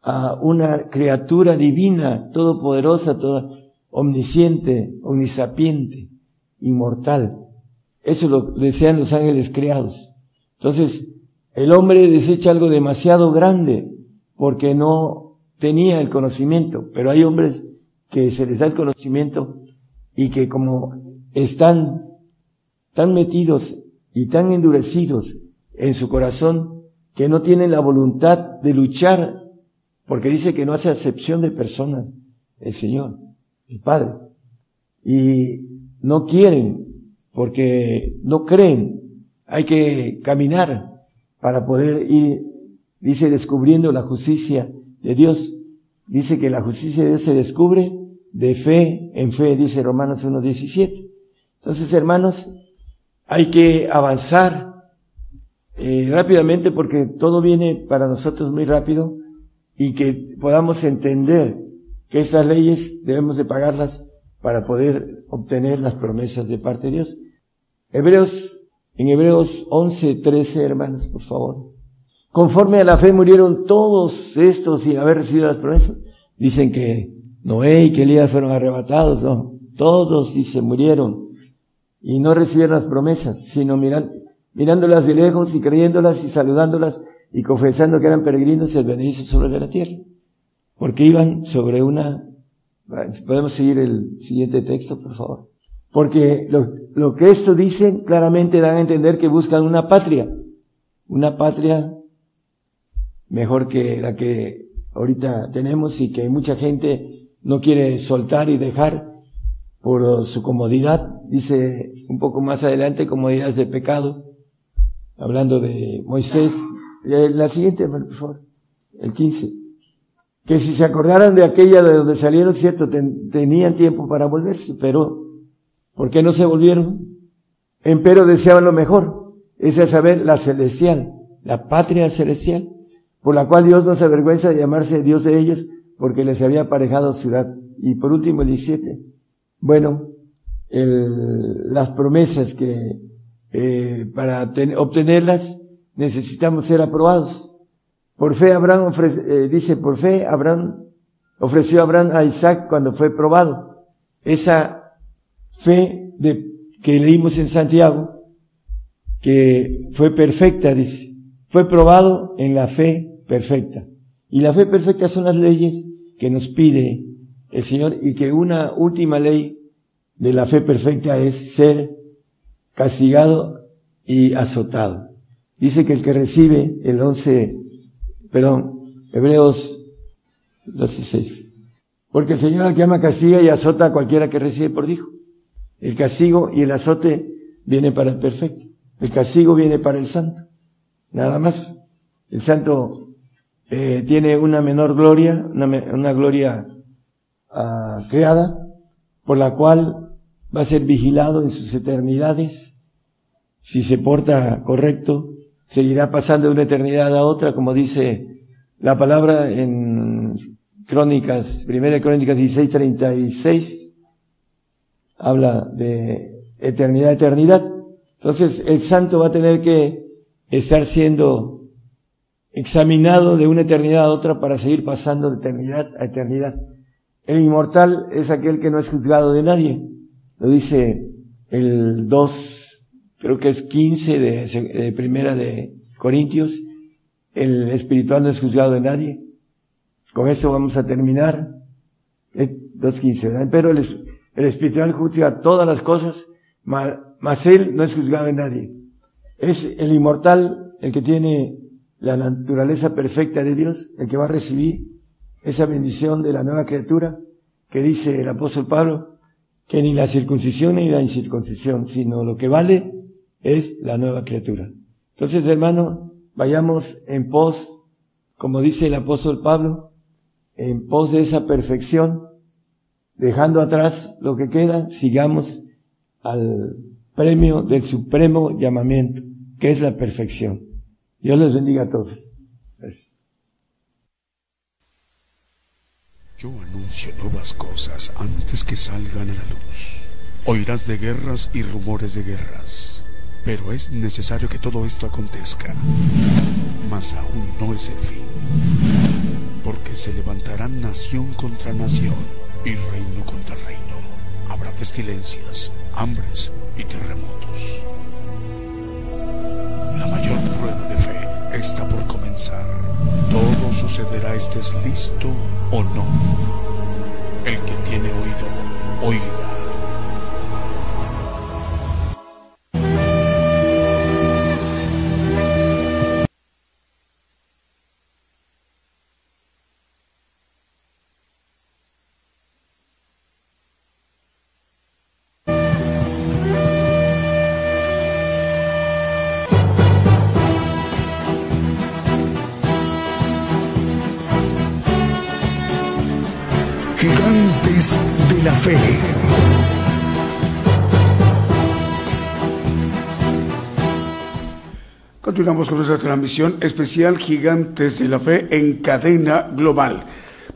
a una criatura divina, todopoderosa, toda omnisciente, omnisapiente, inmortal. Eso lo desean los ángeles creados. Entonces, el hombre desecha algo demasiado grande porque no tenía el conocimiento, pero hay hombres que se les da el conocimiento y que como están tan metidos y tan endurecidos en su corazón que no tienen la voluntad de luchar porque dice que no hace acepción de personas el Señor, el Padre. Y no quieren, porque no creen. Hay que caminar para poder ir, dice, descubriendo la justicia de Dios. Dice que la justicia de Dios se descubre de fe en fe, dice Romanos 1.17. Entonces, hermanos, hay que avanzar eh, rápidamente porque todo viene para nosotros muy rápido y que podamos entender que esas leyes debemos de pagarlas para poder obtener las promesas de parte de Dios. Hebreos, en Hebreos 11, 13, hermanos, por favor. Conforme a la fe murieron todos estos sin haber recibido las promesas. Dicen que Noé y que Elías fueron arrebatados, no. Todos, dice, murieron y no recibieron las promesas, sino mirándolas de lejos y creyéndolas y saludándolas y confesando que eran peregrinos el beneficio sobre la tierra. Porque iban sobre una, podemos seguir el siguiente texto, por favor. Porque lo, que esto dicen claramente dan a entender que buscan una patria, una patria mejor que la que ahorita tenemos y que mucha gente no quiere soltar y dejar por su comodidad, dice un poco más adelante, comodidades de pecado, hablando de Moisés, eh, la siguiente, por favor. El 15. Que si se acordaran de aquella de donde salieron, cierto, tenían tiempo para volverse, pero ¿por qué no se volvieron? Empero deseaban lo mejor, es saber la celestial, la patria celestial, por la cual Dios no se avergüenza de llamarse Dios de ellos, porque les había aparejado ciudad. Y por último, el 17. Bueno, el, las promesas que eh, para obtenerlas necesitamos ser aprobados. Por fe Abraham ofrece, eh, dice, por fe Abraham ofreció a Abraham a Isaac cuando fue probado. Esa fe de, que leímos en Santiago, que fue perfecta, dice, fue probado en la fe perfecta. Y la fe perfecta son las leyes que nos pide el Señor y que una última ley de la fe perfecta es ser castigado y azotado. Dice que el que recibe el 11, perdón, Hebreos 16. Porque el Señor al que ama castiga y azota a cualquiera que recibe por hijo. El castigo y el azote viene para el perfecto. El castigo viene para el santo. Nada más. El santo eh, tiene una menor gloria, una, una gloria uh, creada, por la cual va a ser vigilado en sus eternidades. Si se porta correcto, seguirá pasando de una eternidad a otra, como dice la palabra en Crónicas, primera Crónicas 16, 36, habla de eternidad, eternidad. Entonces el santo va a tener que estar siendo examinado de una eternidad a otra para seguir pasando de eternidad a eternidad. El inmortal es aquel que no es juzgado de nadie. Lo dice el 2, creo que es 15 de, primera de Corintios. El espiritual no es juzgado de nadie. Con esto vamos a terminar. 2.15, ¿verdad? Pero el, el espiritual juzga todas las cosas, mas él no es juzgado de nadie. Es el inmortal el que tiene la naturaleza perfecta de Dios, el que va a recibir esa bendición de la nueva criatura que dice el apóstol Pablo, que ni la circuncisión ni la incircuncisión, sino lo que vale es la nueva criatura. Entonces, hermano, vayamos en pos, como dice el apóstol Pablo, en pos de esa perfección, dejando atrás lo que queda, sigamos al premio del supremo llamamiento, que es la perfección. Dios les bendiga a todos. Yo anuncio nuevas cosas antes que salgan a la luz. Oirás de guerras y rumores de guerras, pero es necesario que todo esto acontezca. Mas aún no es el fin, porque se levantarán nación contra nación y reino contra reino. Habrá pestilencias, hambres y terremotos. La mayor prueba de fe está por comenzar. Todo sucederá estés listo o no. El que tiene oído, oiga. Continuamos con nuestra transmisión especial Gigantes de la Fe en cadena global.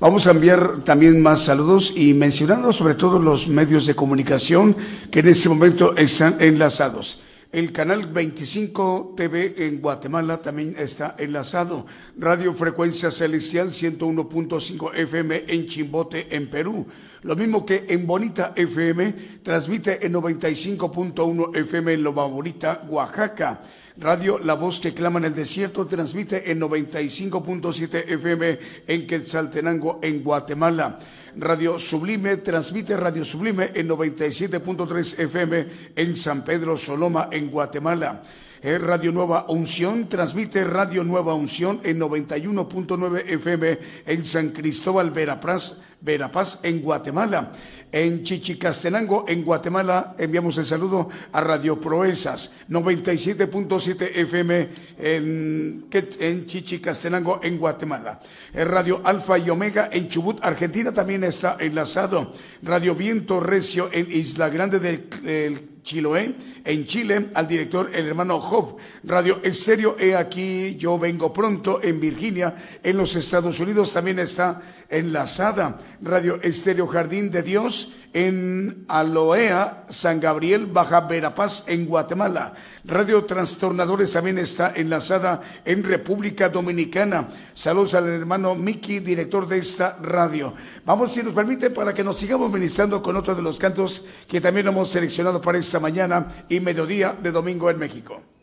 Vamos a enviar también más saludos y mencionando sobre todo los medios de comunicación que en este momento están enlazados. El canal 25 TV en Guatemala también está enlazado. Radio Frecuencia Celestial 101.5 FM en Chimbote, en Perú. Lo mismo que en Bonita FM, transmite en 95.1 FM en Loma Bonita, Oaxaca. Radio La Voz que clama en el desierto transmite en 95.7 FM en Quetzaltenango, en Guatemala. Radio Sublime transmite Radio Sublime en 97.3 FM en San Pedro Soloma, en Guatemala. Radio Nueva Unción transmite Radio Nueva Unción en 91.9 FM en San Cristóbal Verapaz, Verapaz en Guatemala. En Chichicastenango, en Guatemala, enviamos el saludo a Radio Proezas, 97.7 FM en, en Chichicastenango, en Guatemala. Radio Alfa y Omega en Chubut, Argentina, también está enlazado. Radio Viento Recio en Isla Grande del Chiloé, en Chile, al director, el hermano Job. Radio Estéreo, he aquí, yo vengo pronto, en Virginia, en los Estados Unidos, también está enlazada. Radio Estéreo Jardín de Dios, en Aloea, San Gabriel, Baja Verapaz, en Guatemala. Radio Trastornadores también está enlazada en República Dominicana. Saludos al hermano Miki, director de esta radio. Vamos, si nos permite, para que nos sigamos ministrando con otro de los cantos que también hemos seleccionado para esta mañana y mediodía de domingo en México.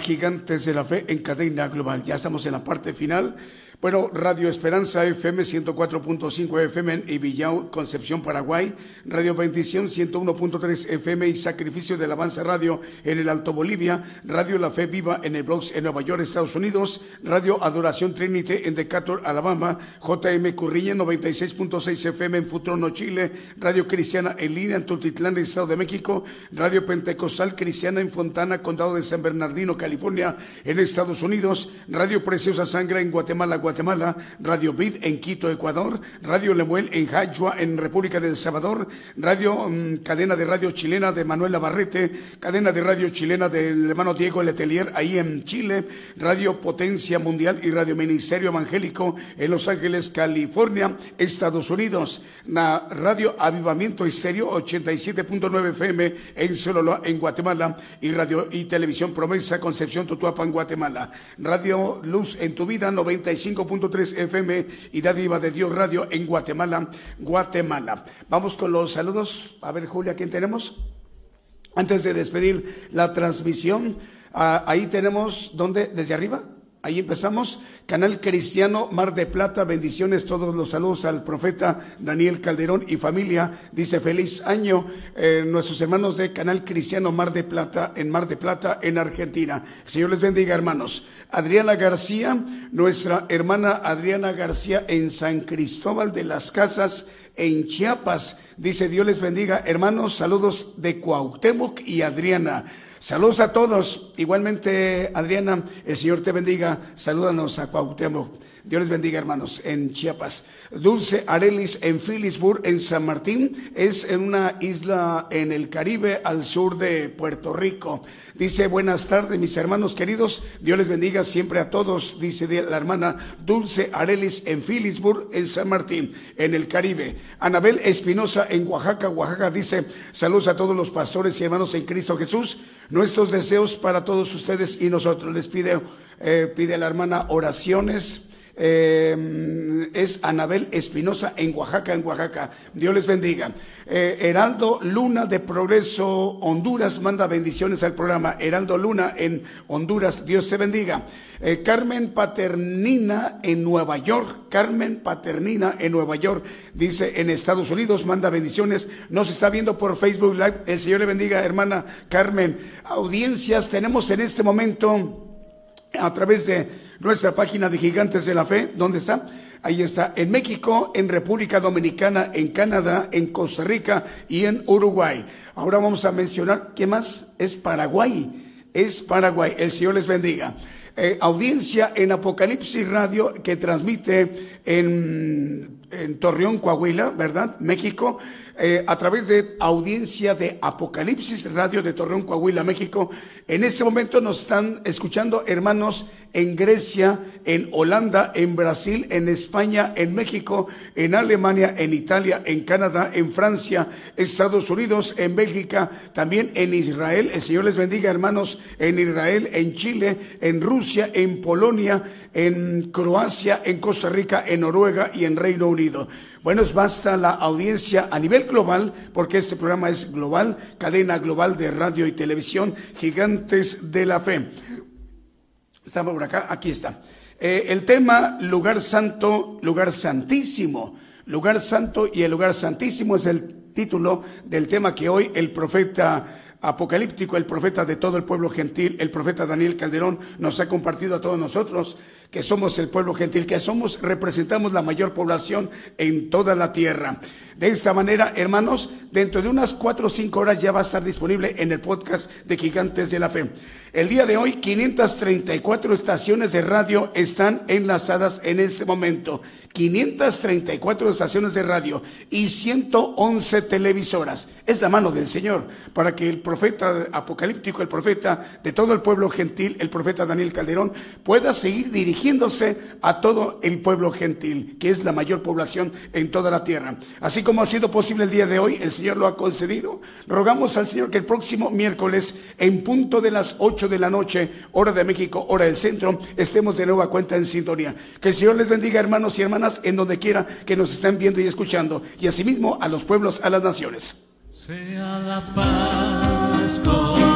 Gigantes de la Fe en cadena global. Ya estamos en la parte final. Bueno, Radio Esperanza FM 104.5 FM en Ibillao, Concepción, Paraguay. Radio Bendición 101.3 FM y Sacrificio del Avance Radio en el Alto Bolivia. Radio La Fe Viva en el Bronx, en Nueva York, Estados Unidos. Radio Adoración Trinity en Decatur, Alabama. JM Curriña 96.6 FM en Futrono, Chile. Radio Cristiana en línea en Tultitlán, Estado de México. Radio Pentecostal Cristiana en Fontana, Condado de San Bernardino, California, en Estados Unidos. Radio Preciosa Sangre en Guatemala, Guatemala. Radio Vid en Quito, Ecuador. Radio Lemuel en Jayua, en República del Salvador. Radio mm, Cadena de Radio Chilena de Manuel Navarrete. Cadena de Radio Chilena del hermano Diego Letelier, ahí en Chile. Radio Potencia Mundial y Radio Ministerio Evangélico en Los Ángeles, California, Estados Unidos. Radio Avivamiento Estéreo 87.9 FM en en Guatemala. Y Radio y Televisión Promesa, Concepción, Tutuapan, Guatemala. Radio Luz en tu vida, 95.3 FM y Dádiva de Dios Radio en Guatemala, Guatemala. Vamos con los saludos. A ver, Julia, ¿quién tenemos? Antes de despedir la transmisión, ah, ahí tenemos, ¿dónde? ¿Desde arriba? Ahí empezamos. Canal Cristiano Mar de Plata, bendiciones, todos los saludos al profeta Daniel Calderón y familia. Dice feliz año eh, nuestros hermanos de Canal Cristiano Mar de Plata, en Mar de Plata, en Argentina. Señor les bendiga, hermanos. Adriana García, nuestra hermana Adriana García en San Cristóbal de las Casas, en Chiapas. Dice Dios les bendiga, hermanos, saludos de Cuauhtémoc y Adriana. Saludos a todos. Igualmente, Adriana, el Señor te bendiga. Salúdanos a Cuauhtémoc. Dios les bendiga, hermanos, en Chiapas. Dulce Arelis en Phillipsburg, en San Martín. Es en una isla en el Caribe, al sur de Puerto Rico. Dice, buenas tardes, mis hermanos queridos. Dios les bendiga siempre a todos, dice la hermana Dulce Arelis en Phillipsburg, en San Martín, en el Caribe. Anabel Espinosa en Oaxaca, Oaxaca, dice, saludos a todos los pastores y hermanos en Cristo Jesús. Nuestros deseos para todos ustedes y nosotros. Les pide, eh, pide la hermana oraciones Eh, es Anabel Espinosa en Oaxaca, en Oaxaca. Dios les bendiga. Eh, Heraldo Luna de Progreso Honduras manda bendiciones al programa. Heraldo Luna en Honduras, Dios se bendiga. Eh, Carmen Paternina en Nueva York. Carmen Paternina en Nueva York, dice en Estados Unidos, manda bendiciones. Nos está viendo por Facebook Live. El Señor le bendiga, hermana Carmen. Audiencias tenemos en este momento a través de nuestra página de Gigantes de la Fe. ¿Dónde está? Ahí está, en México, en República Dominicana, en Canadá, en Costa Rica y en Uruguay. Ahora vamos a mencionar, ¿qué más? Es Paraguay. Es Paraguay. El Señor les bendiga. Eh, audiencia en Apocalipsis Radio que transmite en, en Torreón, Coahuila, ¿verdad? México. Eh, a través de audiencia de Apocalipsis Radio de Torreón, Coahuila, México. En este momento nos están escuchando hermanos en Grecia, en Holanda, en Brasil, en España, en México, en Alemania, en Italia, en Canadá, en Francia, Estados Unidos, en Bélgica, también en Israel. El Señor les bendiga, hermanos, en Israel, en Chile, en Rusia, en Polonia, en Croacia, en Costa Rica, en Noruega y en Reino Unido. Bueno, es basta la audiencia a nivel global, porque este programa es global, cadena global de radio y televisión, gigantes de la fe. Estamos por acá, aquí está. Eh, el tema lugar santo, lugar santísimo. Lugar santo y el lugar santísimo es el título del tema que hoy el profeta apocalíptico, el profeta de todo el pueblo gentil, el profeta Daniel Calderón, nos ha compartido a todos nosotros que somos el pueblo gentil, que somos, representamos la mayor población en toda la tierra. De esta manera, hermanos, dentro de unas cuatro o cinco horas ya va a estar disponible en el podcast de Gigantes de la Fe. El día de hoy, 534 estaciones de radio están enlazadas en este momento. 534 estaciones de radio y 111 televisoras. Es la mano del Señor para que el profeta apocalíptico, el profeta de todo el pueblo gentil, el profeta Daniel Calderón, pueda seguir dirigiéndose a todo el pueblo gentil, que es la mayor población en toda la tierra. Así como ha sido posible el día de hoy, el Señor lo ha concedido. Rogamos al Señor que el próximo miércoles, en punto de las 8 de la noche, hora de México, hora del centro, estemos de nueva cuenta en sintonía. Que el Señor les bendiga, hermanos y hermanas, en donde quiera que nos estén viendo y escuchando, y asimismo a los pueblos, a las naciones. Sea la paz con